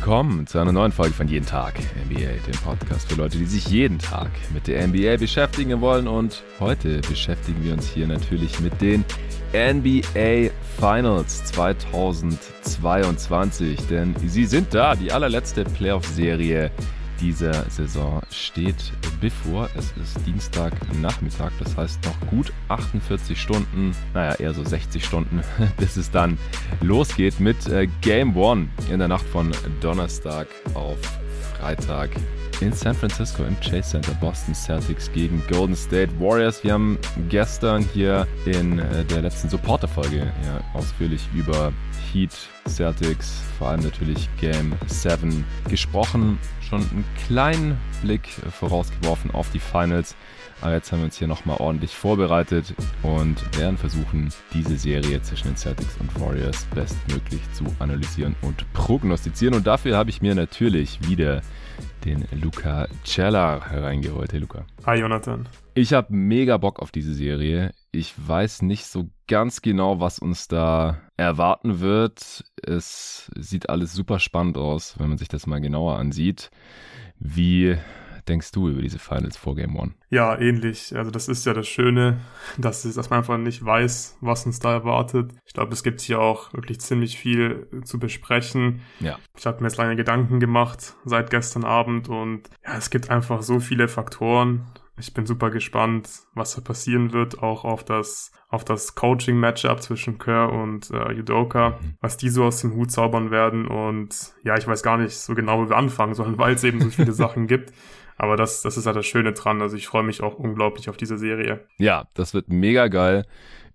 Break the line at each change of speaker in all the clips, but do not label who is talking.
willkommen zu einer neuen Folge von Jeden Tag NBA, dem Podcast für Leute, die sich jeden Tag mit der NBA beschäftigen wollen. Und heute beschäftigen wir uns hier natürlich mit den NBA Finals 2022, denn sie sind da, die allerletzte Playoff-Serie dieser Saison steht bevor. Es ist Dienstagnachmittag, das heißt noch gut 48 Stunden, naja, eher so 60 Stunden, bis es dann losgeht mit äh, Game One in der Nacht von Donnerstag auf Freitag in San Francisco im Chase Center Boston Celtics gegen Golden State Warriors. Wir haben gestern hier in äh, der letzten Supporter-Folge ja, ausführlich über Heat Celtics, vor allem natürlich Game 7 gesprochen. Schon einen kleinen Blick vorausgeworfen auf die Finals. Aber jetzt haben wir uns hier nochmal ordentlich vorbereitet und werden versuchen, diese Serie zwischen den Celtics und Warriors bestmöglich zu analysieren und prognostizieren. Und dafür habe ich mir natürlich wieder den Luca Cella reingeholt. Hey Luca.
Hi Jonathan.
Ich habe mega Bock auf diese Serie. Ich weiß nicht so ganz genau, was uns da erwarten wird. Es sieht alles super spannend aus, wenn man sich das mal genauer ansieht. Wie denkst du über diese Finals vor Game One?
Ja, ähnlich. Also das ist ja das Schöne, dass, dass man einfach nicht weiß, was uns da erwartet. Ich glaube, es gibt hier auch wirklich ziemlich viel zu besprechen. Ja. Ich habe mir jetzt lange Gedanken gemacht seit gestern Abend und ja, es gibt einfach so viele Faktoren. Ich bin super gespannt, was da passieren wird, auch auf das, auf das Coaching-Matchup zwischen Kerr und äh, Yudoka, mhm. was die so aus dem Hut zaubern werden. Und ja, ich weiß gar nicht so genau, wo wir anfangen sollen, weil es eben so viele Sachen gibt. Aber das, das ist halt das Schöne dran. Also ich freue mich auch unglaublich auf diese Serie.
Ja, das wird mega geil.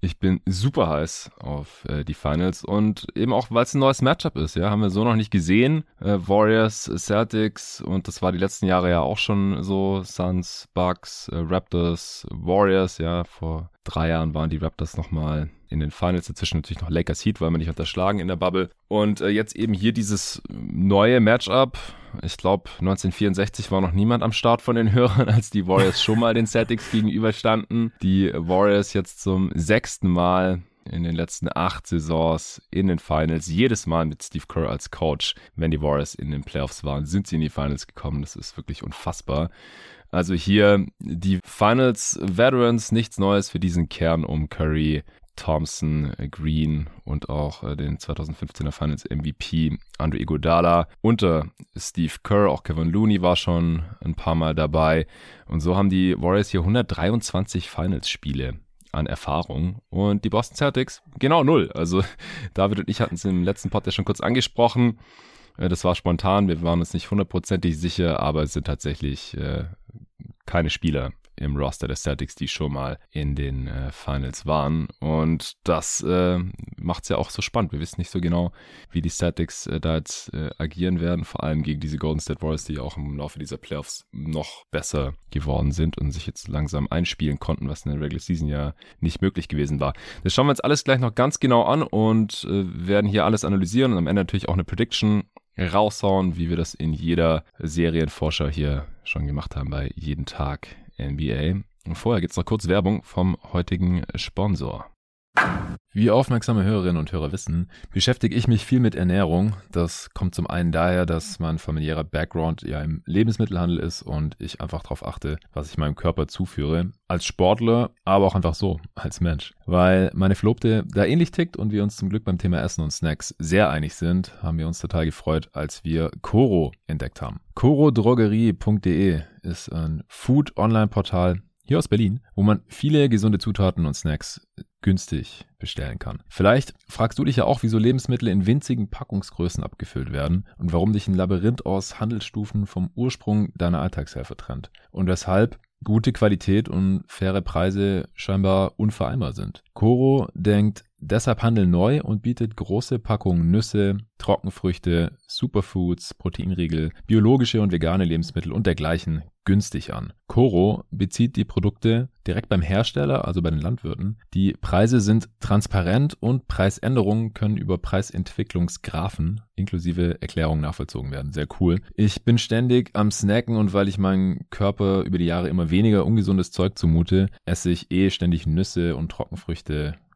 Ich bin super heiß auf äh, die Finals und eben auch, weil es ein neues Matchup ist, ja, haben wir so noch nicht gesehen. Äh, Warriors, Celtics und das war die letzten Jahre ja auch schon so. Suns, Bucks, äh, Raptors, Warriors, ja, vor drei Jahren waren die Raptors nochmal in den Finals, dazwischen natürlich noch Lakers Heat, weil wir nicht unterschlagen in der Bubble. Und äh, jetzt eben hier dieses neue Matchup. Ich glaube, 1964 war noch niemand am Start von den Hörern, als die Warriors schon mal den Celtics gegenüberstanden. Die Warriors jetzt zum sechsten Mal in den letzten acht Saisons in den Finals, jedes Mal mit Steve Kerr als Coach, wenn die Warriors in den Playoffs waren, sind sie in die Finals gekommen. Das ist wirklich unfassbar. Also hier die Finals Veterans, nichts Neues für diesen Kern um Curry, Thompson, äh, Green und auch äh, den 2015er Finals MVP Andre Iguodala unter Steve Kerr. Auch Kevin Looney war schon ein paar Mal dabei. Und so haben die Warriors hier 123 Finals-Spiele an Erfahrung. Und die Boston Celtics genau null. Also David und ich hatten es im letzten Pod ja schon kurz angesprochen. Äh, das war spontan, wir waren uns nicht hundertprozentig sicher, aber es sind tatsächlich äh, keine Spieler im Roster der Celtics, die schon mal in den äh, Finals waren. Und das äh, macht es ja auch so spannend. Wir wissen nicht so genau, wie die Celtics äh, da jetzt äh, agieren werden, vor allem gegen diese Golden State Warriors, die auch im Laufe dieser Playoffs noch besser geworden sind und sich jetzt langsam einspielen konnten, was in der Regular Season ja nicht möglich gewesen war. Das schauen wir uns alles gleich noch ganz genau an und äh, werden hier alles analysieren und am Ende natürlich auch eine Prediction raushauen, wie wir das in jeder Serienforscher hier schon gemacht haben bei jeden Tag NBA. Vorher gibt es noch kurz Werbung vom heutigen Sponsor. Wie aufmerksame Hörerinnen und Hörer wissen, beschäftige ich mich viel mit Ernährung. Das kommt zum einen daher, dass mein familiärer Background ja im Lebensmittelhandel ist und ich einfach darauf achte, was ich meinem Körper zuführe. Als Sportler, aber auch einfach so, als Mensch. Weil meine Verlobte da ähnlich tickt und wir uns zum Glück beim Thema Essen und Snacks sehr einig sind, haben wir uns total gefreut, als wir Coro entdeckt haben. corodrogerie.de ist ein Food-Online-Portal hier aus Berlin, wo man viele gesunde Zutaten und Snacks günstig bestellen kann. Vielleicht fragst du dich ja auch, wieso Lebensmittel in winzigen Packungsgrößen abgefüllt werden und warum dich ein Labyrinth aus Handelsstufen vom Ursprung deiner Alltagshelfer trennt und weshalb gute Qualität und faire Preise scheinbar unvereinbar sind. Coro denkt deshalb Handel neu und bietet große Packungen Nüsse, Trockenfrüchte, Superfoods, Proteinriegel, biologische und vegane Lebensmittel und dergleichen günstig an. Coro bezieht die Produkte direkt beim Hersteller, also bei den Landwirten. Die Preise sind transparent und Preisänderungen können über Preisentwicklungsgraphen inklusive Erklärungen nachvollzogen werden. Sehr cool. Ich bin ständig am Snacken und weil ich meinem Körper über die Jahre immer weniger ungesundes Zeug zumute, esse ich eh ständig Nüsse und Trockenfrüchte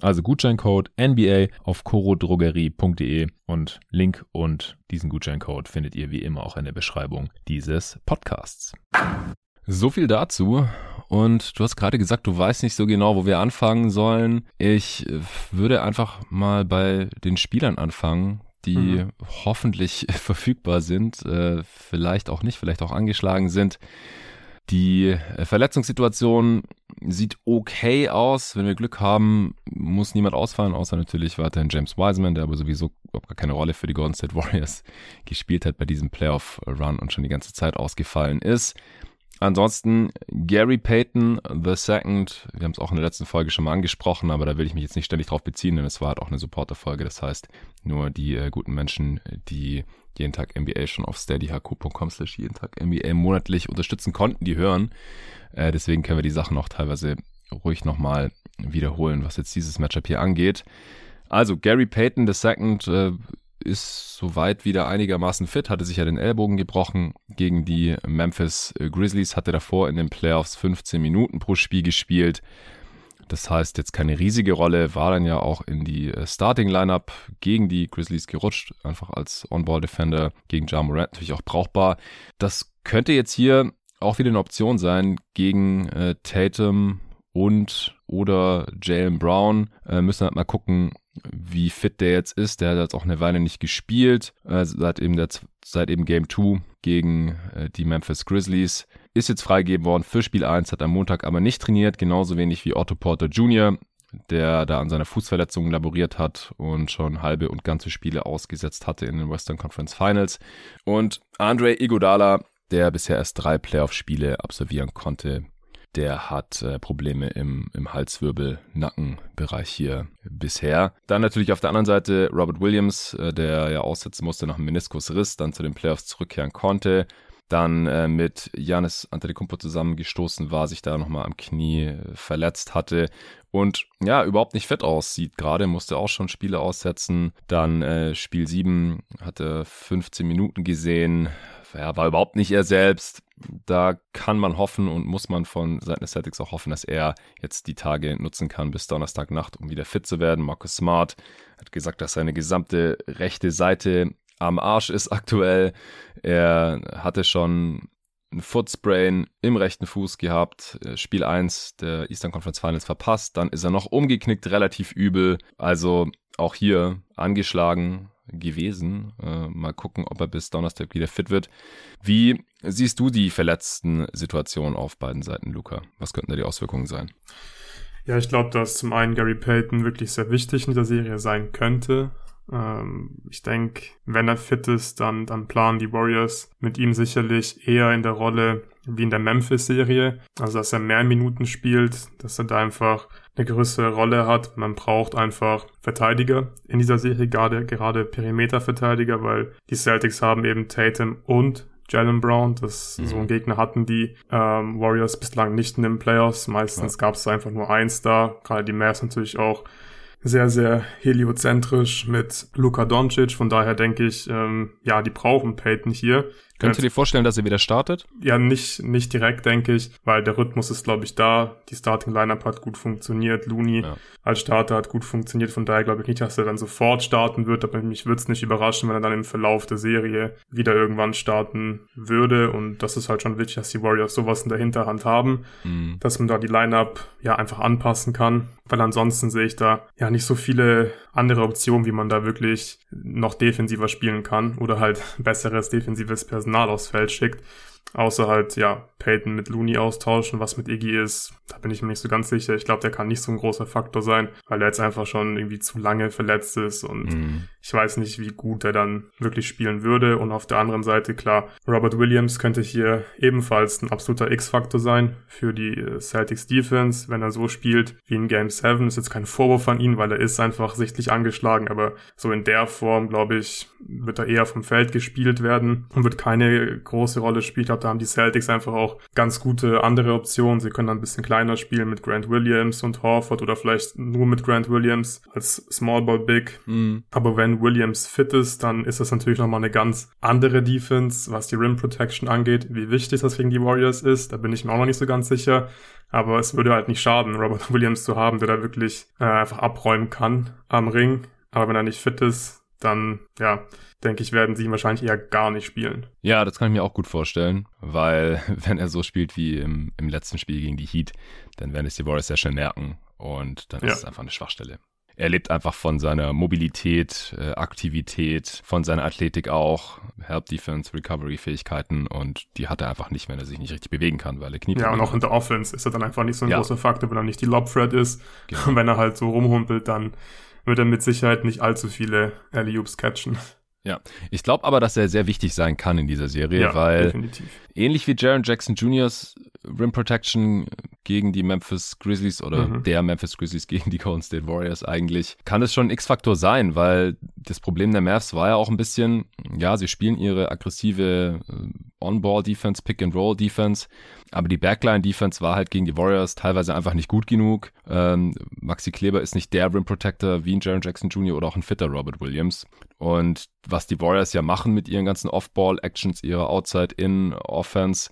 Also Gutscheincode NBA auf corodrogerie.de und Link und diesen Gutscheincode findet ihr wie immer auch in der Beschreibung dieses Podcasts. So viel dazu. Und du hast gerade gesagt, du weißt nicht so genau, wo wir anfangen sollen. Ich würde einfach mal bei den Spielern anfangen, die mhm. hoffentlich verfügbar sind, äh, vielleicht auch nicht, vielleicht auch angeschlagen sind. Die äh, Verletzungssituation sieht okay aus. Wenn wir Glück haben, muss niemand ausfallen, außer natürlich weiterhin James Wiseman, der aber sowieso überhaupt gar keine Rolle für die Golden State Warriors gespielt hat bei diesem Playoff-Run und schon die ganze Zeit ausgefallen ist. Ansonsten Gary Payton the Second, wir haben es auch in der letzten Folge schon mal angesprochen, aber da will ich mich jetzt nicht ständig drauf beziehen, denn es war halt auch eine Supporter-Folge. Das heißt, nur die äh, guten Menschen, die jeden Tag NBA schon auf steadyhq.com slash jeden Tag NBA monatlich unterstützen konnten, die hören. Äh, deswegen können wir die Sachen auch teilweise ruhig nochmal wiederholen, was jetzt dieses Matchup hier angeht. Also Gary Payton II äh, ist soweit wieder einigermaßen fit, hatte sich ja den Ellbogen gebrochen gegen die Memphis Grizzlies, hatte davor in den Playoffs 15 Minuten pro Spiel gespielt. Das heißt, jetzt keine riesige Rolle, war dann ja auch in die äh, Starting-Lineup gegen die Grizzlies gerutscht, einfach als On-Ball-Defender gegen Ja Morant natürlich auch brauchbar. Das könnte jetzt hier auch wieder eine Option sein gegen äh, Tatum und oder Jalen Brown. Äh, müssen halt mal gucken, wie fit der jetzt ist. Der hat jetzt auch eine Weile nicht gespielt, äh, seit, eben der, seit eben Game 2 gegen äh, die Memphis Grizzlies. Ist jetzt freigegeben worden für Spiel 1, hat am Montag aber nicht trainiert, genauso wenig wie Otto Porter Jr., der da an seiner Fußverletzung laboriert hat und schon halbe und ganze Spiele ausgesetzt hatte in den Western Conference Finals. Und Andre Iguodala, der bisher erst drei Playoff-Spiele absolvieren konnte, der hat äh, Probleme im, im Halswirbel, Nackenbereich hier bisher. Dann natürlich auf der anderen Seite Robert Williams, äh, der ja aussetzen musste nach einem Meniskusriss, dann zu den Playoffs zurückkehren konnte. Dann äh, mit Janis Antetokounmpo zusammengestoßen war, sich da nochmal am Knie äh, verletzt hatte und ja, überhaupt nicht fett aussieht. Gerade musste auch schon Spiele aussetzen. Dann äh, Spiel 7 hatte 15 Minuten gesehen, ja, war überhaupt nicht er selbst. Da kann man hoffen und muss man von Seiten des Celtics auch hoffen, dass er jetzt die Tage nutzen kann bis Donnerstagnacht, um wieder fit zu werden. Marcus Smart hat gesagt, dass seine gesamte rechte Seite am Arsch ist aktuell. Er hatte schon ein Footsprain im rechten Fuß gehabt, Spiel 1 der Eastern Conference Finals verpasst, dann ist er noch umgeknickt, relativ übel. Also auch hier angeschlagen, gewesen. Äh, mal gucken, ob er bis Donnerstag wieder fit wird. Wie siehst du die verletzten Situationen auf beiden Seiten, Luca? Was könnten da die Auswirkungen sein?
Ja, ich glaube, dass zum einen Gary Payton wirklich sehr wichtig in dieser Serie sein könnte. Ähm, ich denke, wenn er fit ist, dann, dann planen die Warriors mit ihm sicherlich eher in der Rolle wie in der Memphis-Serie. Also, dass er mehr Minuten spielt, dass er da einfach eine größere Rolle hat. Man braucht einfach Verteidiger in dieser Serie, gerade, gerade Perimeterverteidiger, weil die Celtics haben eben Tatum und Jalen Brown. Das mhm. so einen Gegner hatten die ähm, Warriors bislang nicht in den Playoffs. Meistens ja. gab es einfach nur eins da. Gerade die Mavs natürlich auch sehr, sehr heliozentrisch mit Luka Doncic. Von daher denke ich, ähm, ja, die brauchen Peyton hier.
Könntest du dir vorstellen, dass er wieder startet?
Ja, nicht, nicht direkt, denke ich, weil der Rhythmus ist, glaube ich, da. Die Starting-Lineup hat gut funktioniert. Looney ja. als Starter hat gut funktioniert. Von daher glaube ich nicht, dass er dann sofort starten wird. Aber mich würde es nicht überraschen, wenn er dann im Verlauf der Serie wieder irgendwann starten würde. Und das ist halt schon wichtig, dass die Warriors sowas in der Hinterhand haben, mhm. dass man da die Lineup ja einfach anpassen kann. Weil ansonsten sehe ich da ja nicht so viele andere Optionen, wie man da wirklich noch defensiver spielen kann oder halt besseres defensives Personal aufs Feld schickt. Außer halt, ja, Peyton mit Looney austauschen, was mit Iggy ist, da bin ich mir nicht so ganz sicher. Ich glaube, der kann nicht so ein großer Faktor sein, weil er jetzt einfach schon irgendwie zu lange verletzt ist und mhm. ich weiß nicht, wie gut er dann wirklich spielen würde. Und auf der anderen Seite, klar, Robert Williams könnte hier ebenfalls ein absoluter X-Faktor sein für die äh, Celtics Defense, wenn er so spielt wie in Game 7. Ist jetzt kein Vorwurf an ihn, weil er ist einfach sichtlich angeschlagen, aber so in der Form, glaube ich, wird er eher vom Feld gespielt werden und wird keine große Rolle spielen. Ich glaube, da haben die Celtics einfach auch ganz gute andere Optionen. Sie können dann ein bisschen kleiner spielen mit Grant Williams und Horford oder vielleicht nur mit Grant Williams als Small Ball Big. Mhm. Aber wenn Williams fit ist, dann ist das natürlich nochmal eine ganz andere Defense, was die Rim Protection angeht. Wie wichtig das gegen die Warriors ist, da bin ich mir auch noch nicht so ganz sicher. Aber es würde halt nicht schaden, Robert Williams zu haben, der da wirklich äh, einfach abräumen kann am Ring. Aber wenn er nicht fit ist, dann, ja, denke ich, werden sie ihn wahrscheinlich eher gar nicht spielen.
Ja, das kann ich mir auch gut vorstellen, weil wenn er so spielt wie im, im letzten Spiel gegen die Heat, dann werden es die Warriors sehr schnell merken und dann ja. ist es einfach eine Schwachstelle. Er lebt einfach von seiner Mobilität, äh, Aktivität, von seiner Athletik auch, Help Defense, Recovery Fähigkeiten und die hat er einfach nicht, wenn er sich nicht richtig bewegen kann, weil er kniet.
Ja, und auch in der Offense ist er dann einfach nicht so ein ja. großer Faktor, wenn er nicht die Lob Threat ist. Genau. Und wenn er halt so rumhumpelt, dann wird er mit Sicherheit nicht allzu viele alley catchen.
Ja, ich glaube aber, dass er sehr wichtig sein kann in dieser Serie, ja, weil definitiv. Ähnlich wie Jaron Jackson Jr.'s Rim Protection gegen die Memphis Grizzlies oder mhm. der Memphis Grizzlies gegen die Golden State Warriors eigentlich, kann es schon ein X-Faktor sein, weil das Problem der Mavs war ja auch ein bisschen, ja, sie spielen ihre aggressive äh, On-Ball-Defense, Pick-and-Roll-Defense, aber die Backline-Defense war halt gegen die Warriors teilweise einfach nicht gut genug. Ähm, Maxi Kleber ist nicht der Rim Protector wie ein Jaron Jackson Jr. oder auch ein fitter Robert Williams. Und was die Warriors ja machen mit ihren ganzen Off-Ball-Actions, ihrer Outside-In-Offense,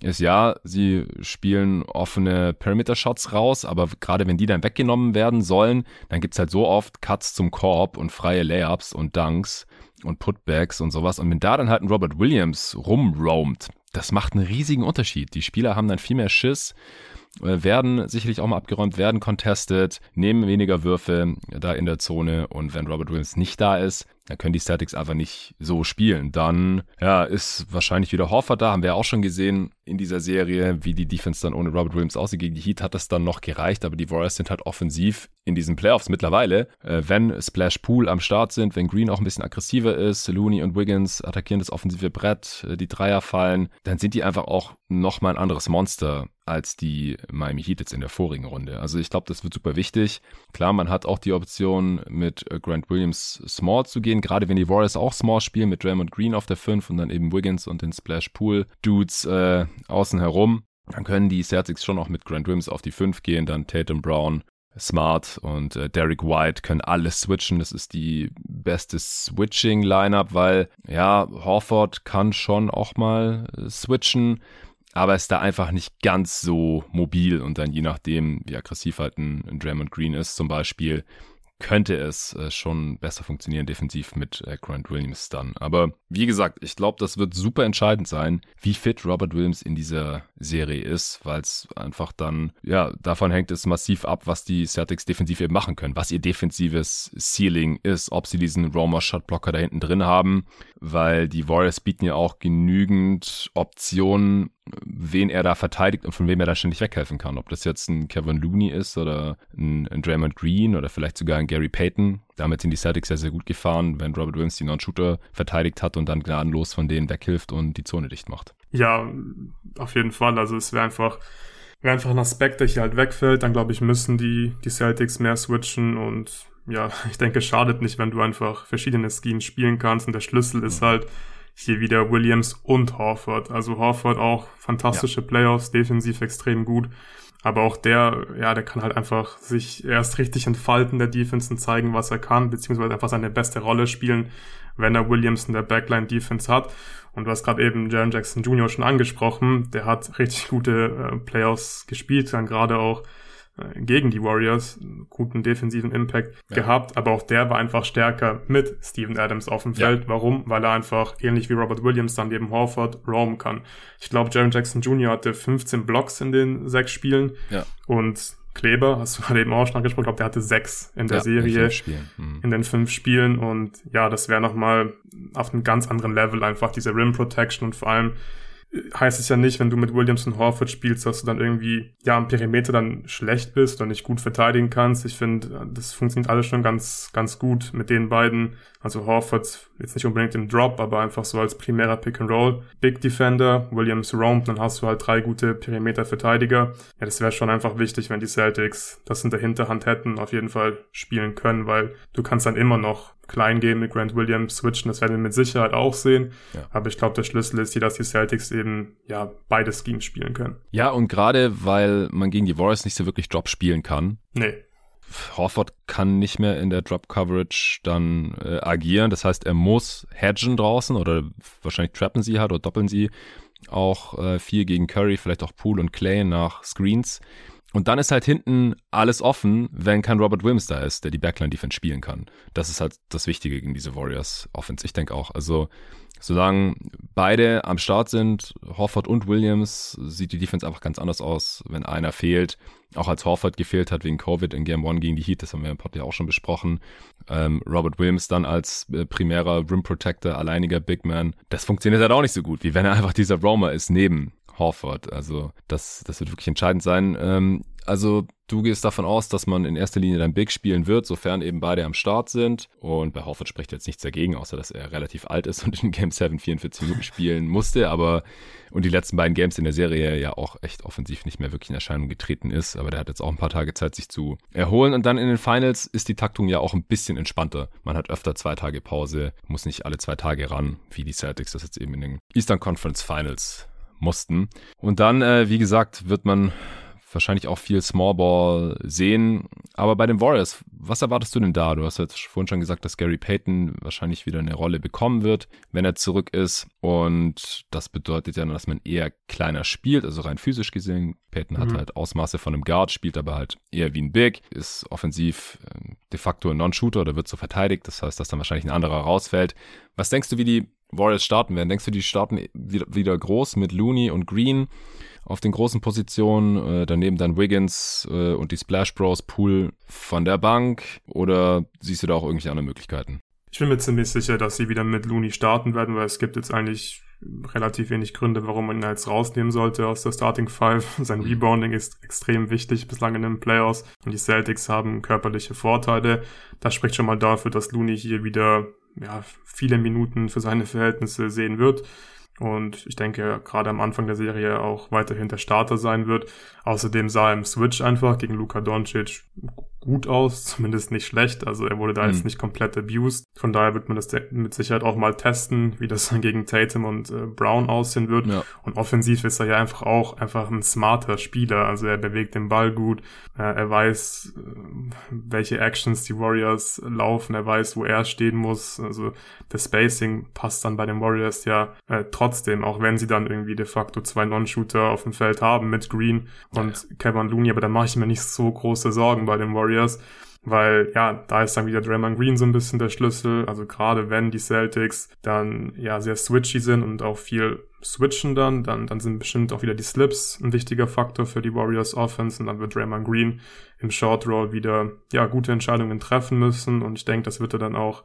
ist ja, sie spielen offene Perimeter-Shots raus, aber gerade wenn die dann weggenommen werden sollen, dann gibt's halt so oft Cuts zum Korb und freie Layups und Dunks und Putbacks und sowas. Und wenn da dann halt ein Robert Williams rumroamt, das macht einen riesigen Unterschied. Die Spieler haben dann viel mehr Schiss werden sicherlich auch mal abgeräumt, werden contested, nehmen weniger Würfe da in der Zone und wenn Robert Williams nicht da ist, dann können die Statics einfach nicht so spielen. Dann ja, ist wahrscheinlich wieder Horford da, haben wir auch schon gesehen in dieser Serie, wie die Defense dann ohne Robert Williams aussieht. Gegen die Heat hat das dann noch gereicht, aber die Warriors sind halt offensiv in diesen Playoffs mittlerweile. Äh, wenn Splash Pool am Start sind, wenn Green auch ein bisschen aggressiver ist, Looney und Wiggins attackieren das offensive Brett, äh, die Dreier fallen, dann sind die einfach auch nochmal ein anderes Monster als die Miami Heat jetzt in der vorigen Runde. Also ich glaube, das wird super wichtig. Klar, man hat auch die Option, mit äh, Grant Williams Small zu gehen, gerade wenn die Warriors auch Small spielen, mit Draymond Green auf der 5 und dann eben Wiggins und den Splash Pool Dudes äh, außen herum. Dann können die Celtics schon auch mit Grant Williams auf die 5 gehen, dann Tatum Brown, Smart und äh, Derek White können alles switchen. Das ist die beste Switching-Lineup, weil ja, Horford kann schon auch mal äh, switchen aber ist da einfach nicht ganz so mobil und dann je nachdem, wie aggressiv halt ein, ein Draymond Green ist zum Beispiel, könnte es äh, schon besser funktionieren defensiv mit äh, Grant Williams dann. Aber wie gesagt, ich glaube, das wird super entscheidend sein, wie fit Robert Williams in dieser Serie ist, weil es einfach dann, ja, davon hängt es massiv ab, was die Celtics defensiv eben machen können, was ihr defensives Ceiling ist, ob sie diesen Roma Shotblocker da hinten drin haben, weil die Warriors bieten ja auch genügend Optionen, wen er da verteidigt und von wem er da ständig weghelfen kann. Ob das jetzt ein Kevin Looney ist oder ein, ein Draymond Green oder vielleicht sogar ein Gary Payton. Damit sind die Celtics sehr, sehr gut gefahren, wenn Robert Williams die Non-Shooter verteidigt hat und dann gnadenlos von denen weghilft und die Zone dicht macht.
Ja, auf jeden Fall. Also es wäre einfach, wäre einfach ein Aspekt, der hier halt wegfällt. Dann glaube ich, müssen die, die Celtics mehr switchen und ja, ich denke, es schadet nicht, wenn du einfach verschiedene Schemes spielen kannst und der Schlüssel ist halt, hier wieder Williams und Horford. Also Horford auch fantastische ja. Playoffs, defensiv extrem gut. Aber auch der, ja, der kann halt einfach sich erst richtig entfalten der Defense und zeigen, was er kann, beziehungsweise einfach seine beste Rolle spielen, wenn er Williams in der Backline Defense hat. Und du hast gerade eben Jaron Jackson Jr. schon angesprochen, der hat richtig gute äh, Playoffs gespielt, dann gerade auch gegen die Warriors guten defensiven Impact ja. gehabt, aber auch der war einfach stärker mit Steven Adams auf dem Feld. Ja. Warum? Weil er einfach ähnlich wie Robert Williams dann neben Horford roamen kann. Ich glaube, Jaron Jackson Jr. hatte 15 Blocks in den sechs Spielen ja. und Kleber, hast du gerade eben auch schon angesprochen, ich glaube, der hatte sechs in der ja, Serie, in, mhm. in, den fünf Spielen und ja, das wäre nochmal auf einem ganz anderen Level einfach diese Rim Protection und vor allem heißt es ja nicht, wenn du mit Williams und Horford spielst, dass du dann irgendwie, ja, am Perimeter dann schlecht bist oder nicht gut verteidigen kannst. Ich finde, das funktioniert alles schon ganz, ganz gut mit den beiden. Also Horford jetzt nicht unbedingt im Drop, aber einfach so als primärer Pick and Roll. Big Defender, Williams roamt, dann hast du halt drei gute Perimeter-Verteidiger. Ja, das wäre schon einfach wichtig, wenn die Celtics das in der Hinterhand hätten, auf jeden Fall spielen können, weil du kannst dann immer noch klein gehen mit Grant Williams switchen, das werden wir mit Sicherheit auch sehen. Ja. Aber ich glaube, der Schlüssel ist hier, dass die Celtics eben ja beide Schemes spielen können.
Ja, und gerade weil man gegen die Warriors nicht so wirklich Drop spielen kann.
Nee.
Horford kann nicht mehr in der Drop Coverage dann äh, agieren. Das heißt, er muss hedgen draußen oder wahrscheinlich trappen sie halt oder doppeln sie auch äh, viel gegen Curry, vielleicht auch Poole und Clay nach Screens. Und dann ist halt hinten alles offen, wenn kein Robert Williams da ist, der die Backline-Defense spielen kann. Das ist halt das Wichtige gegen diese Warriors-Offense. Ich denke auch. Also, solange beide am Start sind, Horford und Williams, sieht die Defense einfach ganz anders aus, wenn einer fehlt. Auch als Horford gefehlt hat wegen Covid in Game One gegen die Heat, das haben wir im Pod ja auch schon besprochen. Ähm, Robert Williams dann als äh, primärer Rim Protector, alleiniger Big Man. Das funktioniert halt auch nicht so gut, wie wenn er einfach dieser Roamer ist neben Horford. Also das, das wird wirklich entscheidend sein. Ähm, also du gehst davon aus, dass man in erster Linie dann Big spielen wird, sofern eben beide am Start sind. Und bei Horford spricht jetzt nichts dagegen, außer dass er relativ alt ist und in Game 7 44 Minuten spielen musste. Aber und die letzten beiden Games in der Serie ja auch echt offensiv nicht mehr wirklich in Erscheinung getreten ist. Aber der hat jetzt auch ein paar Tage Zeit, sich zu erholen. Und dann in den Finals ist die Taktung ja auch ein bisschen entspannter. Man hat öfter zwei Tage Pause, muss nicht alle zwei Tage ran, wie die Celtics das jetzt eben in den Eastern Conference Finals mussten. Und dann, äh, wie gesagt, wird man wahrscheinlich auch viel Smallball sehen. Aber bei den Warriors, was erwartest du denn da? Du hast jetzt vorhin schon gesagt, dass Gary Payton wahrscheinlich wieder eine Rolle bekommen wird, wenn er zurück ist. Und das bedeutet ja, dass man eher kleiner spielt, also rein physisch gesehen. Payton mhm. hat halt Ausmaße von einem Guard, spielt aber halt eher wie ein Big, ist offensiv äh, de facto ein Non-Shooter oder wird so verteidigt. Das heißt, dass dann wahrscheinlich ein anderer rausfällt. Was denkst du, wie die Warriors starten werden. Denkst du, die starten wieder, groß mit Looney und Green auf den großen Positionen, äh, daneben dann Wiggins äh, und die Splash Bros Pool von der Bank oder siehst du da auch irgendwelche anderen Möglichkeiten?
Ich bin mir ziemlich sicher, dass sie wieder mit Looney starten werden, weil es gibt jetzt eigentlich relativ wenig Gründe, warum man ihn jetzt rausnehmen sollte aus der Starting Five. Sein. Rebounding ist extrem wichtig bislang in den Playoffs und die Celtics haben körperliche Vorteile. Das spricht schon mal dafür, dass Looney hier wieder ja, viele Minuten für seine Verhältnisse sehen wird. Und ich denke, gerade am Anfang der Serie auch weiterhin der Starter sein wird. Außerdem sah er im Switch einfach gegen Luka Doncic gut aus, zumindest nicht schlecht. Also er wurde da mhm. jetzt nicht komplett abused. Von daher wird man das mit Sicherheit auch mal testen, wie das dann gegen Tatum und äh, Brown aussehen wird. Ja. Und offensiv ist er ja einfach auch einfach ein smarter Spieler. Also er bewegt den Ball gut. Äh, er weiß, äh, welche Actions die Warriors laufen. Er weiß, wo er stehen muss. Also das Spacing passt dann bei den Warriors ja äh, trotzdem, auch wenn sie dann irgendwie de facto zwei Non-Shooter auf dem Feld haben mit Green und ja. Kevin Looney. Aber da mache ich mir nicht so große Sorgen bei den Warriors Warriors, weil ja, da ist dann wieder Draymond Green so ein bisschen der Schlüssel. Also gerade wenn die Celtics dann ja sehr switchy sind und auch viel switchen dann, dann, dann sind bestimmt auch wieder die Slips ein wichtiger Faktor für die Warriors Offense und dann wird Draymond Green im Short Roll wieder ja gute Entscheidungen treffen müssen und ich denke, das wird er dann auch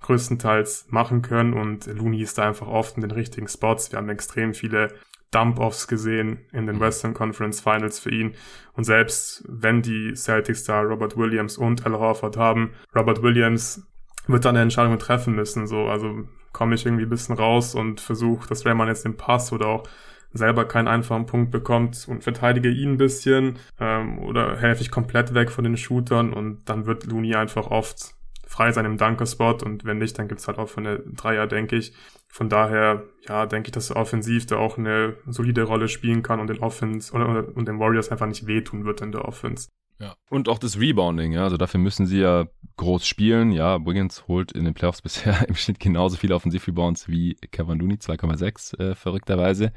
größtenteils machen können und Looney ist da einfach oft in den richtigen Spots. Wir haben extrem viele Dump-Offs gesehen in den mhm. Western Conference Finals für ihn. Und selbst wenn die Celtics da Robert Williams und Al Horford haben, Robert Williams wird dann eine Entscheidung treffen müssen. So, also komme ich irgendwie ein bisschen raus und versuche, dass Raymond jetzt den Pass oder auch selber keinen einfachen Punkt bekommt und verteidige ihn ein bisschen ähm, oder helfe ich komplett weg von den Shootern und dann wird Looney einfach oft frei sein im Dunker-Spot und wenn nicht, dann gibt's halt auch von der Dreier, denke ich. Von daher, ja, denke ich, dass er offensiv da auch eine solide Rolle spielen kann und den Offense oder, und den Warriors einfach nicht wehtun wird in der Offense.
Ja. Und auch das Rebounding, ja, also dafür müssen sie ja groß spielen. Ja, Wiggins holt in den Playoffs bisher im Schnitt genauso viele Offensiv-Rebounds wie Kevin Looney, 2,6 äh, verrückterweise.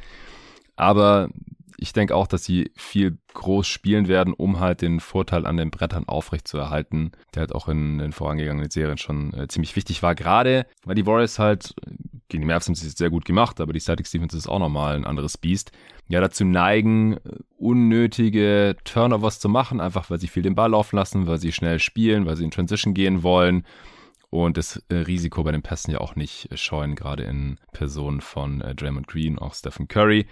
Aber ich denke auch, dass sie viel groß spielen werden, um halt den Vorteil an den Brettern aufrecht zu erhalten, der halt auch in den vorangegangenen Serien schon äh, ziemlich wichtig war. Gerade weil die Warriors halt gegen die Mavs haben sie es sehr gut gemacht, aber die Celtics Defense ist auch nochmal ein anderes Biest. Ja, dazu neigen, unnötige Turnovers zu machen, einfach weil sie viel den Ball laufen lassen, weil sie schnell spielen, weil sie in Transition gehen wollen und das äh, Risiko bei den Pässen ja auch nicht scheuen, gerade in Person von äh, Draymond Green, auch Stephen Curry.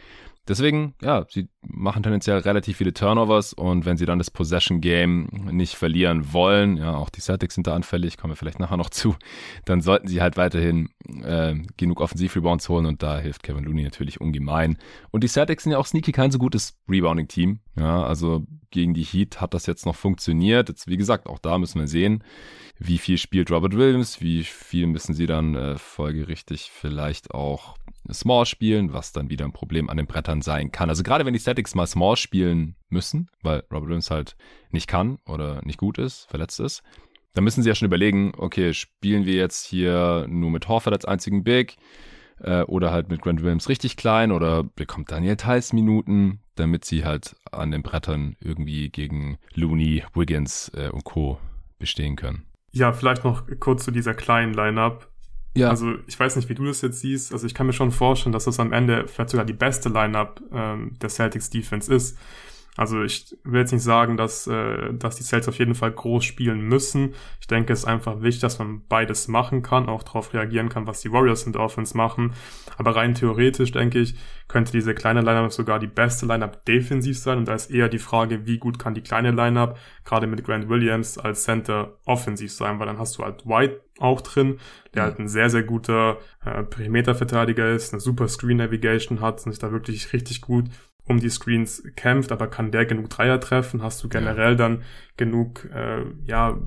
Deswegen, ja, sie machen tendenziell relativ viele Turnovers und wenn sie dann das Possession Game nicht verlieren wollen, ja, auch die Celtics sind da anfällig, kommen wir vielleicht nachher noch zu, dann sollten sie halt weiterhin äh, genug Offensiv-Rebounds holen und da hilft Kevin Looney natürlich ungemein. Und die Celtics sind ja auch sneaky kein so gutes Rebounding-Team, ja, also gegen die Heat hat das jetzt noch funktioniert. Jetzt, wie gesagt, auch da müssen wir sehen, wie viel spielt Robert Williams, wie viel müssen sie dann äh, folgerichtig vielleicht auch Small spielen, was dann wieder ein Problem an den Brettern sein kann. Also gerade wenn die Statics mal Small spielen müssen, weil Robert Williams halt nicht kann oder nicht gut ist, verletzt ist, dann müssen sie ja schon überlegen, okay, spielen wir jetzt hier nur mit Horford als einzigen Big äh, oder halt mit Grant Williams richtig klein oder bekommt Daniel Theiss Minuten, damit sie halt an den Brettern irgendwie gegen Looney, Wiggins äh, und Co. bestehen können.
Ja, vielleicht noch kurz zu dieser kleinen Lineup. Ja. Also ich weiß nicht, wie du das jetzt siehst. Also ich kann mir schon vorstellen, dass das am Ende vielleicht sogar die beste Lineup ähm, der Celtics Defense ist. Also ich will jetzt nicht sagen, dass, äh, dass die Celtics auf jeden Fall groß spielen müssen. Ich denke, es ist einfach wichtig, dass man beides machen kann, auch darauf reagieren kann, was die Warriors in der Offense machen. Aber rein theoretisch, denke ich, könnte diese kleine Lineup sogar die beste Lineup defensiv sein. Und da ist eher die Frage, wie gut kann die kleine Lineup, gerade mit Grant Williams als Center, offensiv sein, weil dann hast du halt White auch drin, der halt ein sehr, sehr guter äh, Perimeterverteidiger ist, eine super Screen Navigation hat und sich da wirklich richtig gut um die Screens kämpft, aber kann der genug Dreier treffen, hast du generell ja. dann genug, äh, ja,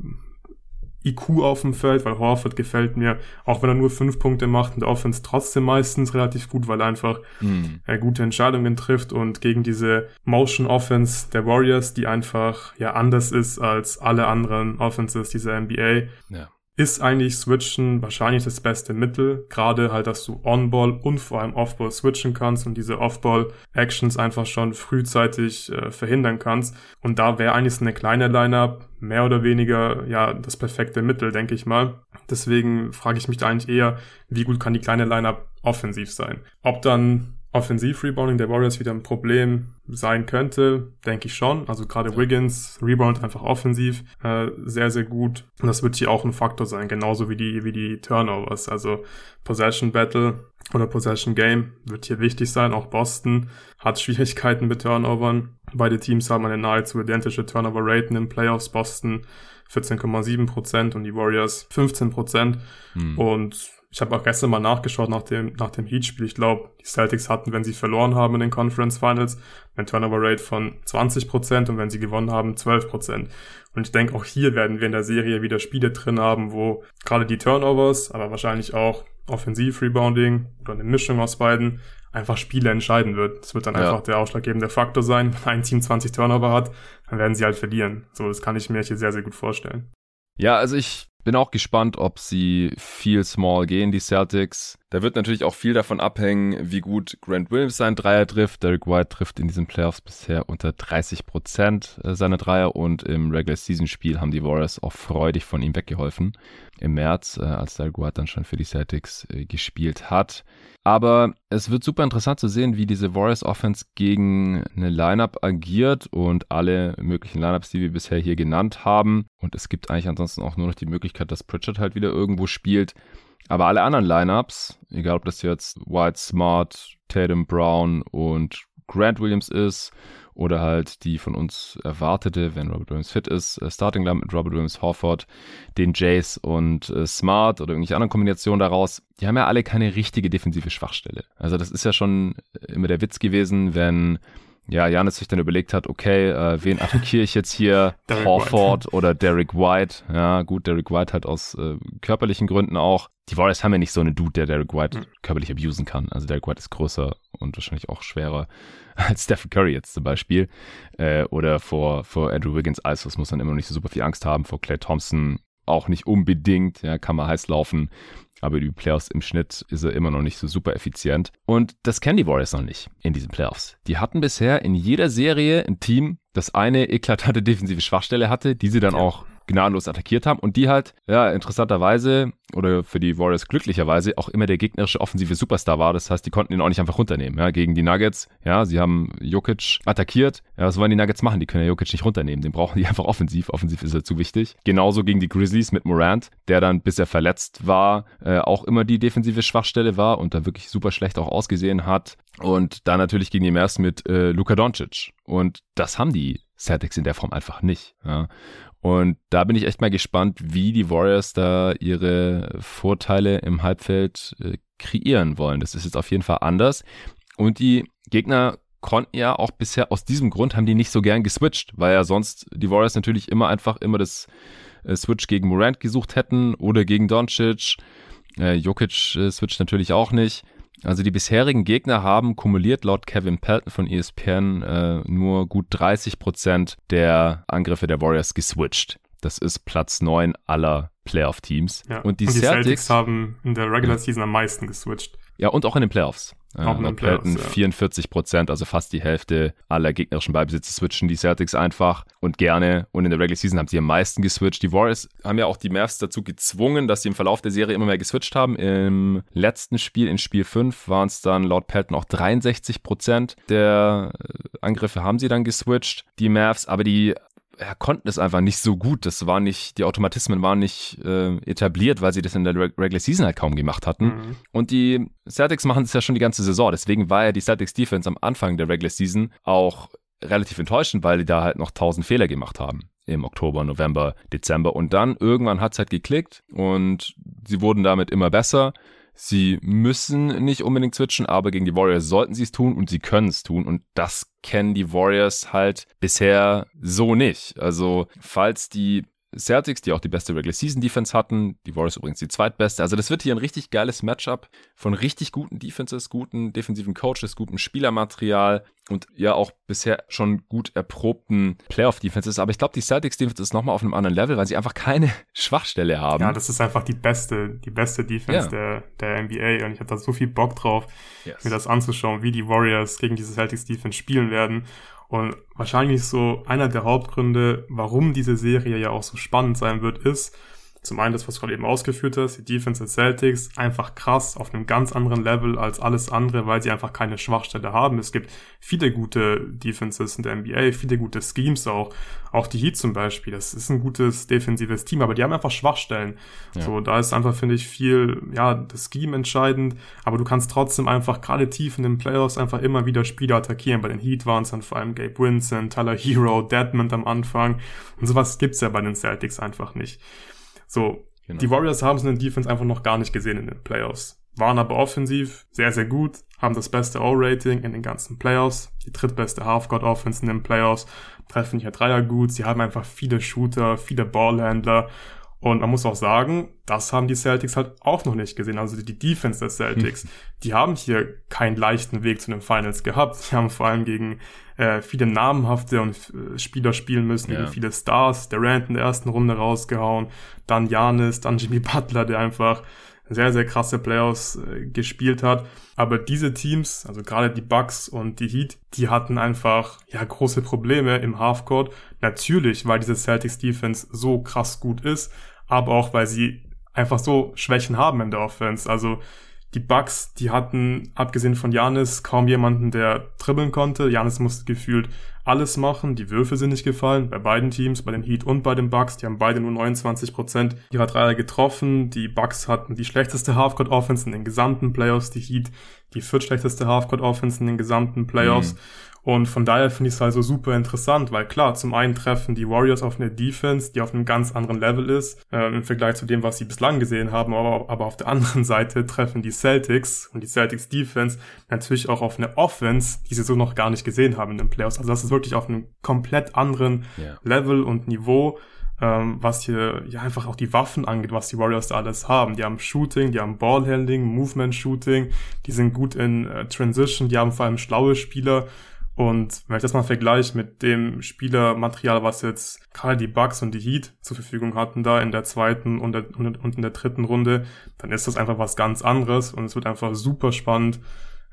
IQ auf dem Feld, weil Horford gefällt mir, auch wenn er nur fünf Punkte macht in der Offense trotzdem meistens relativ gut, weil er einfach mhm. äh, gute Entscheidungen trifft und gegen diese Motion Offense der Warriors, die einfach ja anders ist als alle anderen Offenses dieser NBA, ja ist eigentlich Switchen wahrscheinlich das beste Mittel. Gerade halt, dass du On-Ball und vor allem Off-Ball switchen kannst und diese Off-Ball-Actions einfach schon frühzeitig äh, verhindern kannst. Und da wäre eigentlich eine kleine Lineup mehr oder weniger ja das perfekte Mittel, denke ich mal. Deswegen frage ich mich da eigentlich eher, wie gut kann die kleine Lineup offensiv sein? Ob dann Offensiv-Rebounding der Warriors wieder ein Problem sein könnte, denke ich schon. Also gerade ja. Wiggins rebound einfach offensiv äh, sehr, sehr gut. Und das wird hier auch ein Faktor sein, genauso wie die, wie die Turnovers. Also Possession Battle oder Possession Game wird hier wichtig sein. Auch Boston hat Schwierigkeiten mit Turnovern. Beide Teams haben eine nahezu identische Turnover Rate in den Playoffs. Boston 14,7% und die Warriors 15%. Hm. Und ich habe auch gestern mal nachgeschaut nach dem, nach dem Heat-Spiel. Ich glaube, die Celtics hatten, wenn sie verloren haben in den Conference Finals, eine Turnover Rate von 20% und wenn sie gewonnen haben, 12%. Und ich denke, auch hier werden wir in der Serie wieder Spiele drin haben, wo gerade die Turnovers, aber wahrscheinlich auch Offensiv-Rebounding oder eine Mischung aus beiden einfach Spiele entscheiden wird. Das wird dann ja. einfach der ausschlaggebende Faktor sein. Wenn ein Team 20 Turnover hat, dann werden sie halt verlieren. So, das kann ich mir hier sehr, sehr gut vorstellen.
Ja, also ich bin auch gespannt, ob sie viel Small gehen, die Celtics. Da wird natürlich auch viel davon abhängen, wie gut Grant Williams seinen Dreier trifft. Derek White trifft in diesen Playoffs bisher unter 30 Prozent äh, seiner Dreier und im Regular Season Spiel haben die Warriors auch freudig von ihm weggeholfen. Im März, äh, als Derek White dann schon für die Celtics äh, gespielt hat. Aber es wird super interessant zu sehen, wie diese Warriors Offense gegen eine Lineup agiert und alle möglichen Lineups, die wir bisher hier genannt haben. Und es gibt eigentlich ansonsten auch nur noch die Möglichkeit, dass Pritchard halt wieder irgendwo spielt. Aber alle anderen Lineups, egal ob das jetzt White Smart, Tatum Brown und Grant Williams ist oder halt die von uns erwartete, wenn Robert Williams fit ist, äh, Starting Line mit Robert Williams, Horford, den Jace und äh, Smart oder irgendwelche anderen Kombinationen daraus, die haben ja alle keine richtige defensive Schwachstelle. Also das ist ja schon immer der Witz gewesen, wenn ja, Janis sich dann überlegt hat, okay, äh, wen attackiere ich jetzt hier? Horford oder Derek White? Ja, gut, Derek White hat aus äh, körperlichen Gründen auch. Die Warriors haben ja nicht so einen Dude, der Derek White mhm. körperlich abusen kann. Also Derek White ist größer und wahrscheinlich auch schwerer als Stephen Curry jetzt zum Beispiel. Äh, oder vor, vor Andrew Wiggins Isos muss man immer noch nicht so super viel Angst haben. Vor Clay Thompson auch nicht unbedingt, ja, kann man heiß laufen aber die Playoffs im Schnitt ist er immer noch nicht so super effizient. Und das kennen die Warriors noch nicht in diesen Playoffs. Die hatten bisher in jeder Serie ein Team, das eine eklatante defensive Schwachstelle hatte, die sie dann ja. auch gnadenlos attackiert haben und die halt, ja, interessanterweise oder für die Warriors glücklicherweise auch immer der gegnerische offensive Superstar war. Das heißt, die konnten ihn auch nicht einfach runternehmen. Ja, gegen die Nuggets, ja, sie haben Jokic attackiert. Ja, was wollen die Nuggets machen? Die können ja Jokic nicht runternehmen. Den brauchen die einfach offensiv. Offensiv ist er zu wichtig. Genauso gegen die Grizzlies mit Morant, der dann, bis er verletzt war, äh, auch immer die defensive Schwachstelle war und da wirklich super schlecht auch ausgesehen hat. Und dann natürlich gegen die Mavs mit äh, Luka Doncic. Und das haben die Celtics in der Form einfach nicht. Ja. Und da bin ich echt mal gespannt, wie die Warriors da ihre Vorteile im Halbfeld äh, kreieren wollen. Das ist jetzt auf jeden Fall anders. Und die Gegner konnten ja auch bisher aus diesem Grund haben die nicht so gern geswitcht, weil ja sonst die Warriors natürlich immer einfach immer das äh, Switch gegen Morant gesucht hätten oder gegen Doncic. Äh, Jokic äh, switcht natürlich auch nicht. Also die bisherigen Gegner haben kumuliert laut Kevin Pelton von ESPN äh, nur gut 30 Prozent der Angriffe der Warriors geswitcht. Das ist Platz 9 aller Playoff-Teams.
Ja. Und die, und die Celtics, Celtics haben in der Regular Season am meisten geswitcht.
Ja, und auch in den Playoffs. Auch äh, Playoffs, ja. 44 Prozent, also fast die Hälfte aller gegnerischen Ballbesitze switchen die Celtics einfach und gerne. Und in der Regular Season haben sie am meisten geswitcht. Die Warriors haben ja auch die Mavs dazu gezwungen, dass sie im Verlauf der Serie immer mehr geswitcht haben. Im letzten Spiel, in Spiel 5, waren es dann laut Pelton auch 63 Prozent der Angriffe haben sie dann geswitcht, die Mavs. Aber die ja, konnten es einfach nicht so gut. Das war nicht, die Automatismen waren nicht äh, etabliert, weil sie das in der Regular Season halt kaum gemacht hatten. Mhm. Und die Celtics machen das ja schon die ganze Saison. Deswegen war ja die Celtics Defense am Anfang der Regular Season auch relativ enttäuschend, weil die da halt noch tausend Fehler gemacht haben im Oktober, November, Dezember. Und dann irgendwann hat es halt geklickt und sie wurden damit immer besser. Sie müssen nicht unbedingt switchen, aber gegen die Warriors sollten sie es tun und sie können es tun. Und das kennen die Warriors halt bisher so nicht. Also, falls die Celtics, die auch die beste Regular Season Defense hatten. Die Warriors übrigens die zweitbeste. Also das wird hier ein richtig geiles Matchup von richtig guten Defenses, guten defensiven Coaches, gutem Spielermaterial und ja auch bisher schon gut erprobten Playoff Defenses. Aber ich glaube, die Celtics Defense ist nochmal auf einem anderen Level, weil sie einfach keine Schwachstelle haben.
Ja, das ist einfach die beste, die beste Defense ja. der, der NBA und ich habe da so viel Bock drauf, yes. mir das anzuschauen, wie die Warriors gegen diese Celtics Defense spielen werden. Und wahrscheinlich so einer der Hauptgründe, warum diese Serie ja auch so spannend sein wird, ist, zum einen das, was du gerade eben ausgeführt hast, die Defense der Celtics, einfach krass auf einem ganz anderen Level als alles andere, weil sie einfach keine Schwachstelle haben. Es gibt viele gute Defenses in der NBA, viele gute Schemes auch. Auch die Heat zum Beispiel, das ist ein gutes defensives Team, aber die haben einfach Schwachstellen. Ja. So, da ist einfach, finde ich, viel, ja, das Scheme entscheidend, aber du kannst trotzdem einfach gerade tief in den Playoffs einfach immer wieder Spieler attackieren. Bei den Heat waren es dann vor allem Gabe Winston, Tyler Hero, Deadmond am Anfang und sowas gibt's ja bei den Celtics einfach nicht. So, genau. die Warriors haben es in den Defense einfach noch gar nicht gesehen in den Playoffs. Waren aber offensiv sehr, sehr gut, haben das beste O-Rating in den ganzen Playoffs, die drittbeste Half-Court-Offense in den Playoffs, treffen hier Dreier gut, sie haben einfach viele Shooter, viele Ballhändler und man muss auch sagen, das haben die Celtics halt auch noch nicht gesehen. Also die Defense der Celtics, die haben hier keinen leichten Weg zu den Finals gehabt. Die haben vor allem gegen äh, viele namhafte und äh, Spieler spielen müssen, ja. viele Stars. Durant in der ersten Runde rausgehauen, dann Janis, dann Jimmy Butler, der einfach sehr, sehr krasse Playoffs äh, gespielt hat. Aber diese Teams, also gerade die Bucks und die Heat, die hatten einfach ja große Probleme im Halfcourt. Natürlich, weil diese Celtics Defense so krass gut ist, aber auch weil sie einfach so Schwächen haben in der Offense. Also die Bucks, die hatten, abgesehen von Janis, kaum jemanden, der dribbeln konnte. Janis musste gefühlt alles machen. Die Würfe sind nicht gefallen. Bei beiden Teams, bei den Heat und bei den Bucks. Die haben beide nur 29 Prozent ihrer Dreier getroffen. Die Bucks hatten die schlechteste Halfcourt Offense in den gesamten Playoffs. Die Heat die viertschlechteste Halfcourt Offense in den gesamten Playoffs. Mhm. Und von daher finde ich es also super interessant, weil klar, zum einen treffen die Warriors auf eine Defense, die auf einem ganz anderen Level ist, äh, im Vergleich zu dem, was sie bislang gesehen haben, aber, aber auf der anderen Seite treffen die Celtics und die Celtics Defense natürlich auch auf eine Offense, die sie so noch gar nicht gesehen haben in den Playoffs. Also das ist wirklich auf einem komplett anderen yeah. Level und Niveau ähm, was hier ja einfach auch die Waffen angeht, was die Warriors da alles haben. Die haben Shooting, die haben Ballhandling, Movement Shooting, die sind gut in äh, Transition, die haben vor allem schlaue Spieler. Und wenn ich das mal vergleiche mit dem Spielermaterial, was jetzt gerade die Bucks und die Heat zur Verfügung hatten, da in der zweiten und, der, und in der dritten Runde, dann ist das einfach was ganz anderes und es wird einfach super spannend